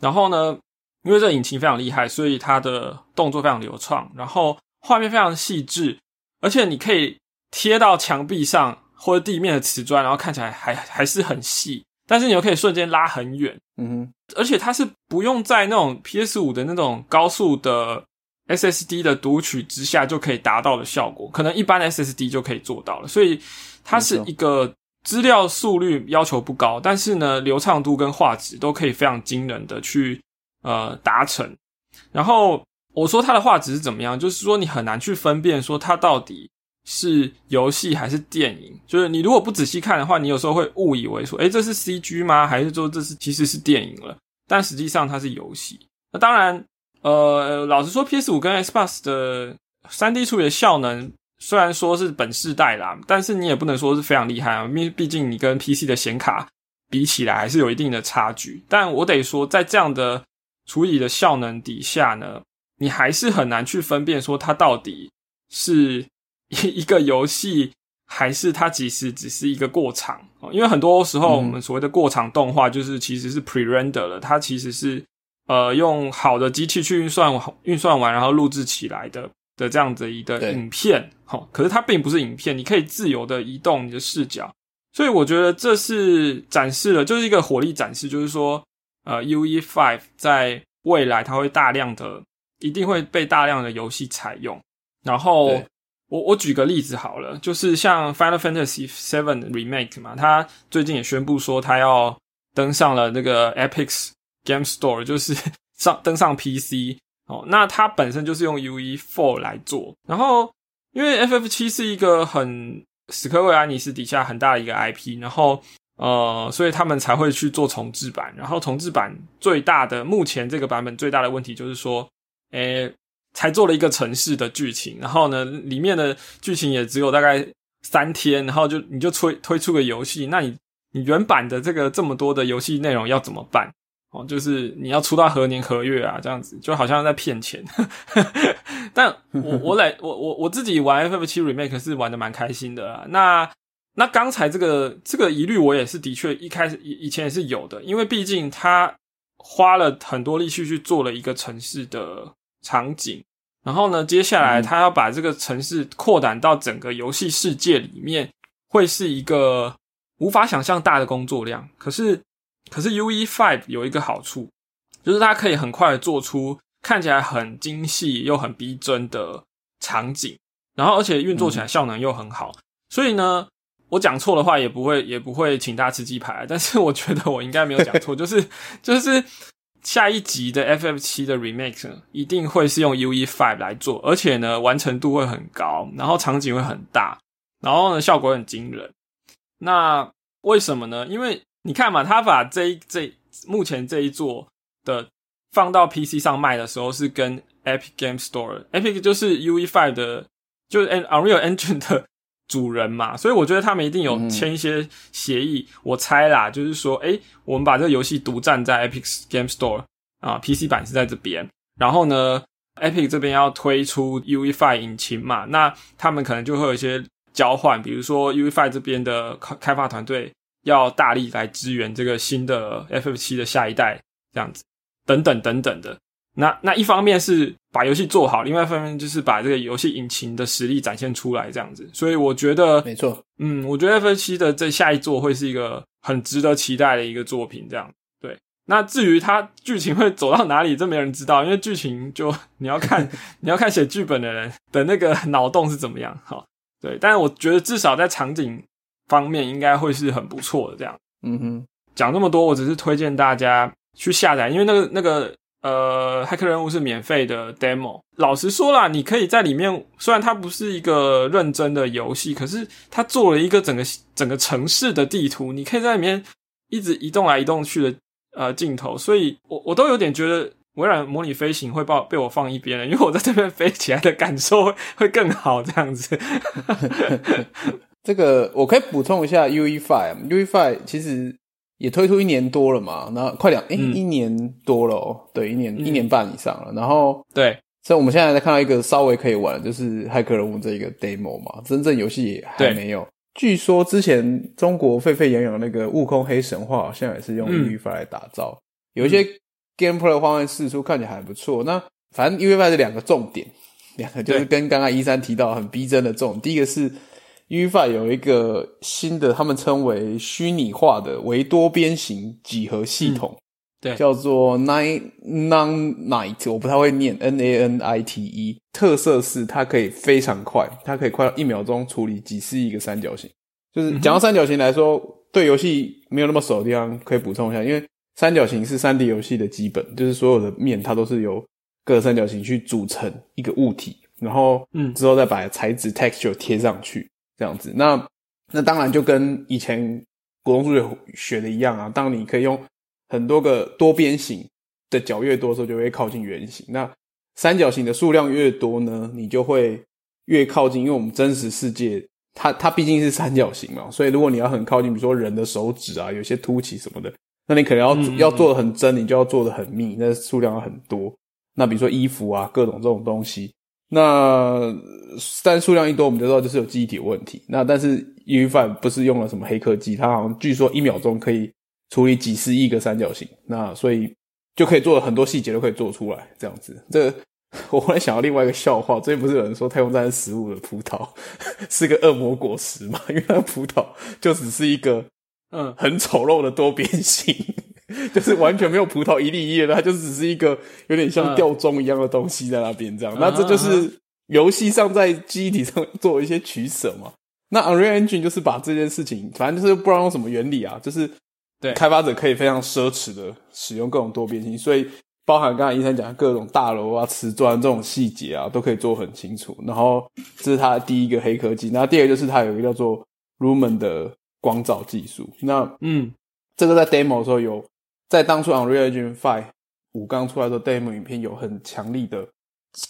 然后呢，因为这引擎非常厉害，所以它的动作非常流畅，然后画面非常细致，而且你可以贴到墙壁上或者地面的瓷砖，然后看起来还还是很细。但是你又可以瞬间拉很远，嗯哼，而且它是不用在那种 PS 五的那种高速的。SSD 的读取之下就可以达到的效果，可能一般 SSD 就可以做到了。所以它是一个资料速率要求不高，但是呢，流畅度跟画质都可以非常惊人的去呃达成。然后我说它的画质是怎么样，就是说你很难去分辨说它到底是游戏还是电影。就是你如果不仔细看的话，你有时候会误以为说，诶，这是 CG 吗？还是说这是其实是电影了？但实际上它是游戏。那当然。呃，老实说，PS 五跟 Xbox 的三 D 处理的效能虽然说是本世代啦，但是你也不能说是非常厉害啊，因为毕竟你跟 PC 的显卡比起来还是有一定的差距。但我得说，在这样的处理的效能底下呢，你还是很难去分辨说它到底是一 一个游戏，还是它其实只是一个过场。因为很多时候我们所谓的过场动画，就是其实是 pre-render 了，它其实是。呃，用好的机器去运算，运算完然后录制起来的的这样子一个影片，好，可是它并不是影片，你可以自由的移动你的视角，所以我觉得这是展示了，就是一个火力展示，就是说，呃，U E Five 在未来它会大量的，一定会被大量的游戏采用。然后我我举个例子好了，就是像 Final Fantasy Seven Remake 嘛，它最近也宣布说它要登上了那个 Epic。Game Store 就是 上登上 PC 哦，那它本身就是用 UE Four 来做，然后因为 FF 七是一个很史克威尔尼斯底下很大的一个 IP，然后呃，所以他们才会去做重置版，然后重置版最大的目前这个版本最大的问题就是说，诶，才做了一个城市的剧情，然后呢，里面的剧情也只有大概三天，然后就你就推推出个游戏，那你你原版的这个这么多的游戏内容要怎么办？哦，就是你要出到何年何月啊？这样子就好像在骗钱。但我我来我我我自己玩 FF 七 Remake 是玩的蛮开心的啊。那那刚才这个这个疑虑我也是的确一开始以以前也是有的，因为毕竟他花了很多力气去做了一个城市的场景，然后呢，接下来他要把这个城市扩展到整个游戏世界里面，会是一个无法想象大的工作量。可是。可是 U E Five 有一个好处，就是它可以很快的做出看起来很精细又很逼真的场景，然后而且运作起来效能又很好。所以呢，我讲错的话也不会也不会请大家吃鸡排。但是我觉得我应该没有讲错，就是就是下一集的 F F 七的 Remake 一定会是用 U E Five 来做，而且呢完成度会很高，然后场景会很大，然后呢效果很惊人。那为什么呢？因为你看嘛，他把这一这目前这一座的放到 PC 上卖的时候，是跟 Epic Game Store，Epic 就是 UE5 的，就是 Unreal Engine 的主人嘛，所以我觉得他们一定有签一些协议。我猜啦，就是说，哎，我们把这个游戏独占在 Epic Game Store 啊，PC 版是在这边，然后呢，Epic 这边要推出 UE5 引擎嘛，那他们可能就会有一些交换，比如说 UE5 这边的开开发团队。要大力来支援这个新的 FF 七的下一代，这样子，等等等等的。那那一方面是把游戏做好，另外一方面就是把这个游戏引擎的实力展现出来，这样子。所以我觉得，没错，嗯，我觉得 FF 七的这下一座会是一个很值得期待的一个作品，这样。对。那至于它剧情会走到哪里，这没人知道，因为剧情就你要看 你要看写剧本的人的那个脑洞是怎么样。好，对。但是我觉得至少在场景。方面应该会是很不错的，这样。嗯哼，讲这么多，我只是推荐大家去下载，因为那个那个呃，骇客任务是免费的 demo。老实说啦，你可以在里面，虽然它不是一个认真的游戏，可是它做了一个整个整个城市的地图，你可以在里面一直移动来移动去的呃镜头，所以我我都有点觉得微软模拟飞行会被被我放一边了，因为我 在这边飞起来的感受会会更好，这样子。这个我可以补充一下，U E Five，U E Five 其实也推出一年多了嘛，然后快两诶一年多了哦，对，一年一年半以上了。然后对，所以我们现在在看到一个稍微可以玩，就是《骇客人物》这一个 demo 嘛，真正游戏也还没有。据说之前中国沸沸扬扬那个《悟空黑神话》好像也是用 U E Five 来打造，有一些 gameplay 画面试出看起来还不错。那反正 U E Five 是两个重点，两个就是跟刚刚一三提到很逼真的重，第一个是。UFI 有一个新的，他们称为虚拟化的维多边形几何系统，对，叫做 Nine Nanite，我不太会念 N A N I T E。特色是它可以非常快，它可以快到一秒钟处理几十亿个三角形。就是讲到三角形来说，对游戏没有那么熟的地方，可以补充一下，因为三角形是三 D 游戏的基本，就是所有的面它都是由各个三角形去组成一个物体，然后嗯之后再把材质 texture 贴上去。这样子，那那当然就跟以前国中数学学的一样啊。当你可以用很多个多边形的角越多的时候，就会靠近圆形。那三角形的数量越多呢，你就会越靠近，因为我们真实世界它它毕竟是三角形嘛，所以如果你要很靠近，比如说人的手指啊，有些凸起什么的，那你可能要要做的很真，你就要做的很密，那数量要很多。那比如说衣服啊，各种这种东西，那但数量一多，我们就知道就是有记忆体问题。那但是 f i 不是用了什么黑科技，它好像据说一秒钟可以处理几十亿个三角形，那所以就可以做很多细节都可以做出来，这样子。这 我忽然想到另外一个笑话，最近不是有人说太空站食物的葡萄 是个恶魔果实嘛？因为那葡萄就只是一个嗯很丑陋的多边形。就是完全没有葡萄一粒一粒的，它就只是一个有点像吊钟一样的东西在那边这样。那这就是游戏上在记忆体上做一些取舍嘛。那 Unreal Engine 就是把这件事情，反正就是不知道用什么原理啊，就是对开发者可以非常奢侈的使用各种多边形，所以包含刚才医生讲的各种大楼啊、瓷砖这种细节啊，都可以做很清楚。然后这是它的第一个黑科技。那第二个就是它有一个叫做 Lumen 的光照技术。那嗯，这个在 Demo 的时候有。在当初 Unreal Engine Five 五刚出来的时候，Demo 影片有很强力的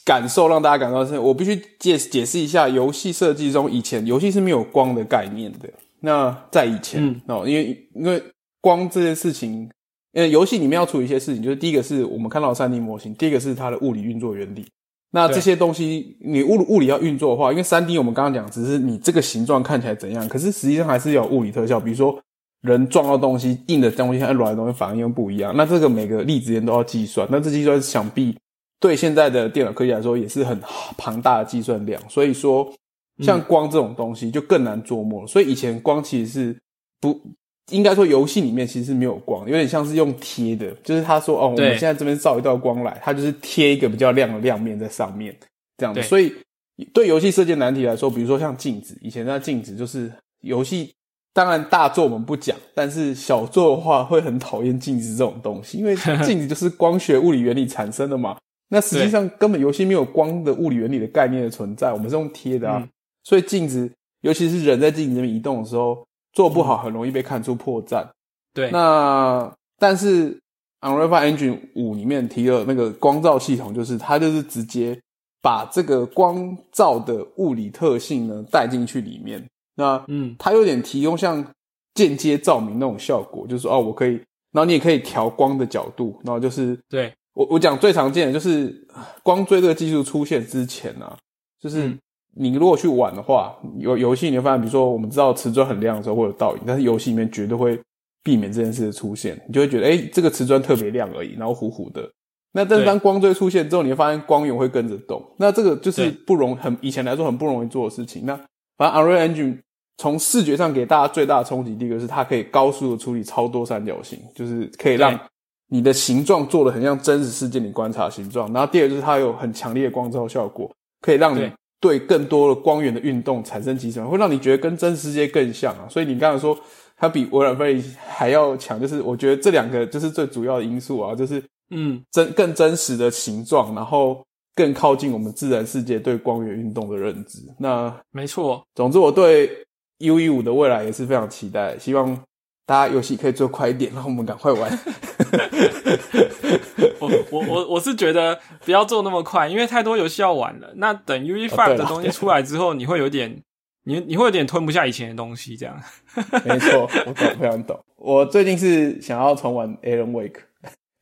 感受，让大家感到是。我必须解解释一下，游戏设计中以前游戏是没有光的概念的。那在以前哦，因为因为光这件事情，呃，游戏里面要处理一些事情，就是第一个是我们看到三 D 模型，第一个是它的物理运作原理。那这些东西你物物理要运作的话，因为三 D 我们刚刚讲只是你这个形状看起来怎样，可是实际上还是有物理特效，比如说。人撞到东西，硬的东西和软的东西反应又不一样。那这个每个粒子间都要计算，那这计算想必对现在的电脑科技来说也是很庞大的计算量。所以说，像光这种东西就更难琢磨。所以以前光其实是不应该说游戏里面其实是没有光，有点像是用贴的。就是他说哦，我们现在这边照一道光来，它就是贴一个比较亮的亮面在上面，这样子。所以对游戏设计难题来说，比如说像镜子，以前那镜子就是游戏。当然，大作我们不讲，但是小作的话会很讨厌镜子这种东西，因为 镜子就是光学物理原理产生的嘛。那实际上根本游戏没有光的物理原理的概念的存在，我们是用贴的啊。所以镜子，尤其是人在镜子里面移动的时候，做不好很容易被看出破绽。对，那但是 Unreal Engine 五里面提了那个光照系统，就是它就是直接把这个光照的物理特性呢带进去里面。那嗯，它有点提供像间接照明那种效果，就是说哦，我可以，然后你也可以调光的角度，然后就是对我我讲最常见的就是光追这个技术出现之前啊，就是你如果去玩的话，游游戏你会发现，比如说我们知道瓷砖很亮的时候会有倒影，但是游戏里面绝对会避免这件事的出现，你就会觉得哎，这个瓷砖特别亮而已，然后糊糊的。那但是当光锥出现之后，你会发现光源会跟着动，那这个就是不容很以前来说很不容易做的事情。那反正 Unreal Engine 从视觉上给大家最大的冲击，第一个是它可以高速的处理超多三角形，就是可以让你的形状做的很像真实世界里观察形状。然后第二就是它有很强烈的光照效果，可以让你对更多的光源的运动产生集成，会让你觉得跟真实世界更像啊。所以你刚才说它比微软飞还要强，就是我觉得这两个就是最主要的因素啊，就是嗯真更真实的形状，然后。更靠近我们自然世界对光源运动的认知。那没错。总之，我对 U E 五的未来也是非常期待。希望大家游戏可以做快一点，让我们赶快玩。我我我我是觉得不要做那么快，因为太多游戏要玩了。那等 U E Five 的东西出来之后，你会有点你你会有点吞不下以前的东西。这样。没错，我懂，非常懂。我最近是想要重玩 Alan Wake，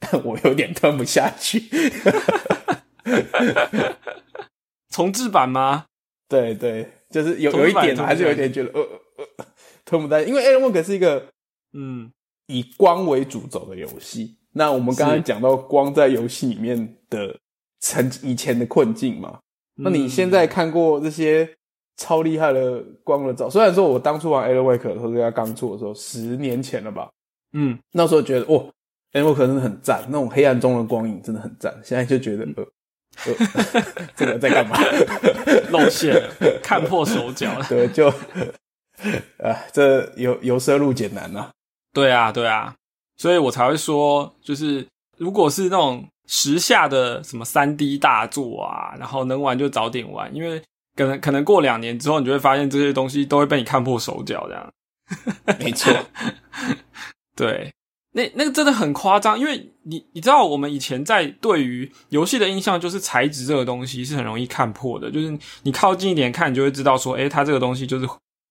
但我有点吞不下去。重置版吗？对对，就是有有一点，还是有一点觉得呃呃呃吞不带，因为《Alan Wake》是一个嗯以光为主轴的游戏。那我们刚才讲到光在游戏里面的曾以前的困境嘛，那你现在看过这些超厉害的光的照？虽然说我当初玩《Alan Wake》的时候，是他刚出的时候，十年前了吧？嗯，那时候觉得哦，《Alan Wake》真的很赞，那种黑暗中的光影真的很赞。现在就觉得呃。这个在干嘛？露馅了，看破手脚了。对，就啊，这由由奢入俭难呐。对啊，对啊，所以我才会说，就是如果是那种时下的什么三 D 大作啊，然后能玩就早点玩，因为可能可能过两年之后，你就会发现这些东西都会被你看破手脚这样。没错，对。那那个真的很夸张，因为你你知道，我们以前在对于游戏的印象就是材质这个东西是很容易看破的，就是你靠近一点看，你就会知道说，诶，它这个东西就是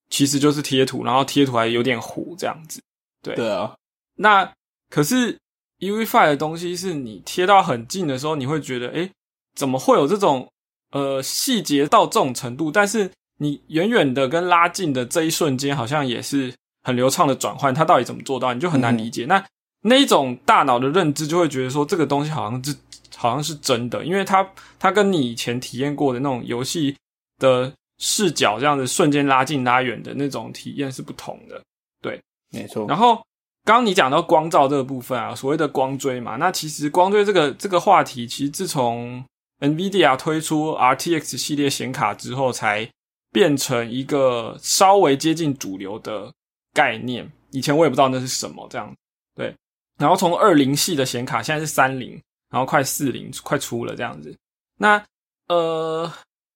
其实就是贴图，然后贴图还有点糊这样子。对对啊，那可是 UV5 的东西是你贴到很近的时候，你会觉得，诶，怎么会有这种呃细节到这种程度？但是你远远的跟拉近的这一瞬间，好像也是。很流畅的转换，它到底怎么做到？你就很难理解。那那一种大脑的认知就会觉得说，这个东西好像是好像是真的，因为它它跟你以前体验过的那种游戏的视角这样子瞬间拉近拉远的那种体验是不同的。对，没错。然后刚刚你讲到光照这个部分啊，所谓的光追嘛，那其实光追这个这个话题，其实自从 NVIDIA 推出 RTX 系列显卡之后，才变成一个稍微接近主流的。概念以前我也不知道那是什么，这样对。然后从二零系的显卡，现在是三零，然后快四零，快出了这样子。那呃，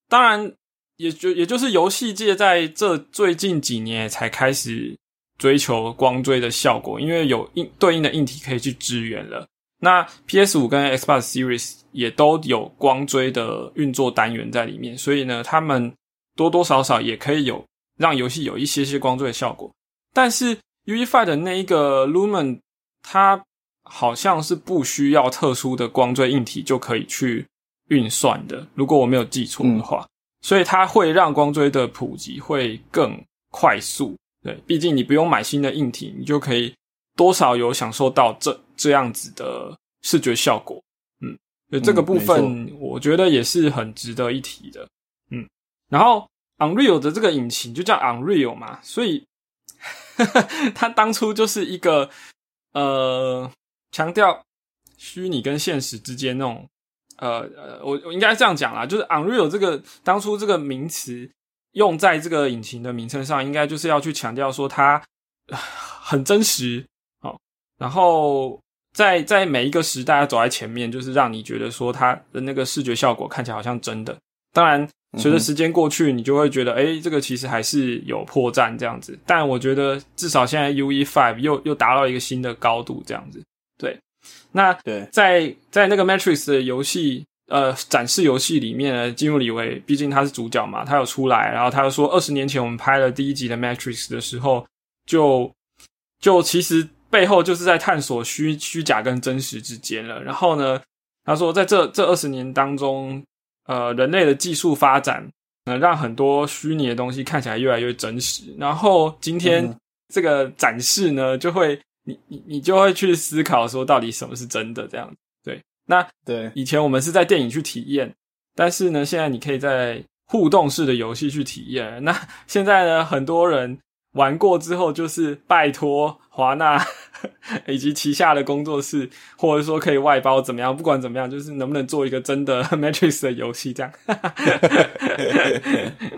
当然也就也就是游戏界在这最近几年才开始追求光追的效果，因为有应对应的硬体可以去支援了。那 PS 五跟 Xbox Series 也都有光追的运作单元在里面，所以呢，他们多多少少也可以有让游戏有一些些光追的效果。但是 UEFI 的那一个 Lumen，它好像是不需要特殊的光锥硬体就可以去运算的，如果我没有记错的话，所以它会让光锥的普及会更快速。对，毕竟你不用买新的硬体，你就可以多少有享受到这这样子的视觉效果。嗯，所以这个部分我觉得也是很值得一提的。嗯，然后 Unreal 的这个引擎就叫 Unreal 嘛，所以。他当初就是一个呃，强调虚拟跟现实之间那种呃呃，我我应该这样讲啦，就是 Unreal 这个当初这个名词用在这个引擎的名称上，应该就是要去强调说它很真实，好，然后在在每一个时代走在前面，就是让你觉得说它的那个视觉效果看起来好像真的，当然。随着时间过去，你就会觉得，哎，这个其实还是有破绽这样子。但我觉得至少现在 U E Five 又又达到一个新的高度这样子。对，那对，在在那个 Matrix 的游戏呃展示游戏里面，呢，进入李维毕竟他是主角嘛，他有出来，然后他又说，二十年前我们拍了第一集的 Matrix 的时候，就就其实背后就是在探索虚虚假跟真实之间了。然后呢，他说在这这二十年当中。呃，人类的技术发展，能，让很多虚拟的东西看起来越来越真实。然后今天这个展示呢，就会你你你就会去思考说，到底什么是真的？这样对。那对以前我们是在电影去体验，但是呢，现在你可以在互动式的游戏去体验。那现在呢，很多人。玩过之后，就是拜托华纳以及旗下的工作室，或者说可以外包怎么样？不管怎么样，就是能不能做一个真的 Matrix 的游戏这样？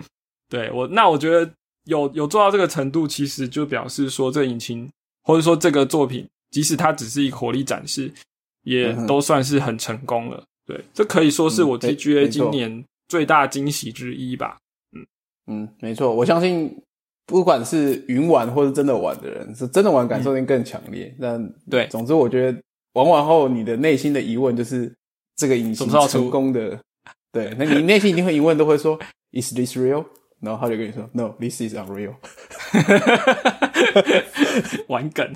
对我，那我觉得有有做到这个程度，其实就表示说，这引擎或者说这个作品，即使它只是一个活力展示，也都算是很成功了。对，这可以说是我 TGA 今年最大惊喜之一吧。嗯嗯，没错，我相信。不管是云玩或是真的玩的人，是真的玩感受性更强烈。但对，总之我觉得玩完后，你的内心的疑问就是这个引擎成功的。对，那你内心一定会疑问，都会说 Is this real？然后他就跟你说 No，this is unreal。玩梗。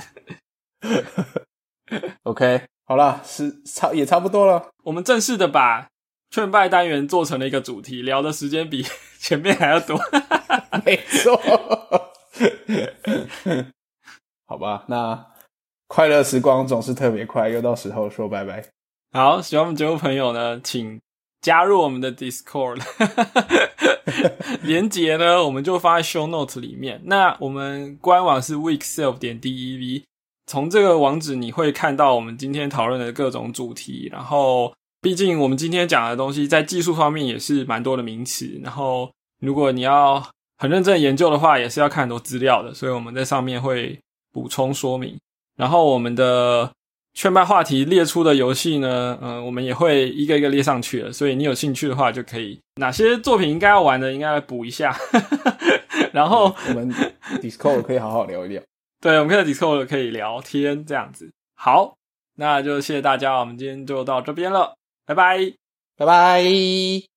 OK，好了，是差也差不多了。我们正式的把劝败单元做成了一个主题，聊的时间比 前面还要多。没错，好吧，那快乐时光总是特别快，又到时候说拜拜。好，喜欢我们节目朋友呢，请加入我们的 Discord，连接呢我们就放在 Show Note 里面。那我们官网是 weekself 点 dev，从这个网址你会看到我们今天讨论的各种主题。然后，毕竟我们今天讲的东西在技术方面也是蛮多的名词。然后，如果你要很认真研究的话，也是要看很多资料的，所以我们在上面会补充说明。然后我们的劝败话题列出的游戏呢，嗯，我们也会一个一个列上去了。所以你有兴趣的话，就可以哪些作品应该要玩的，应该来补一下。然后我们 Discord 可以好好聊一聊。对，我们可以 Discord 可以聊天这样子。好，那就谢谢大家，我们今天就到这边了，拜拜，拜拜。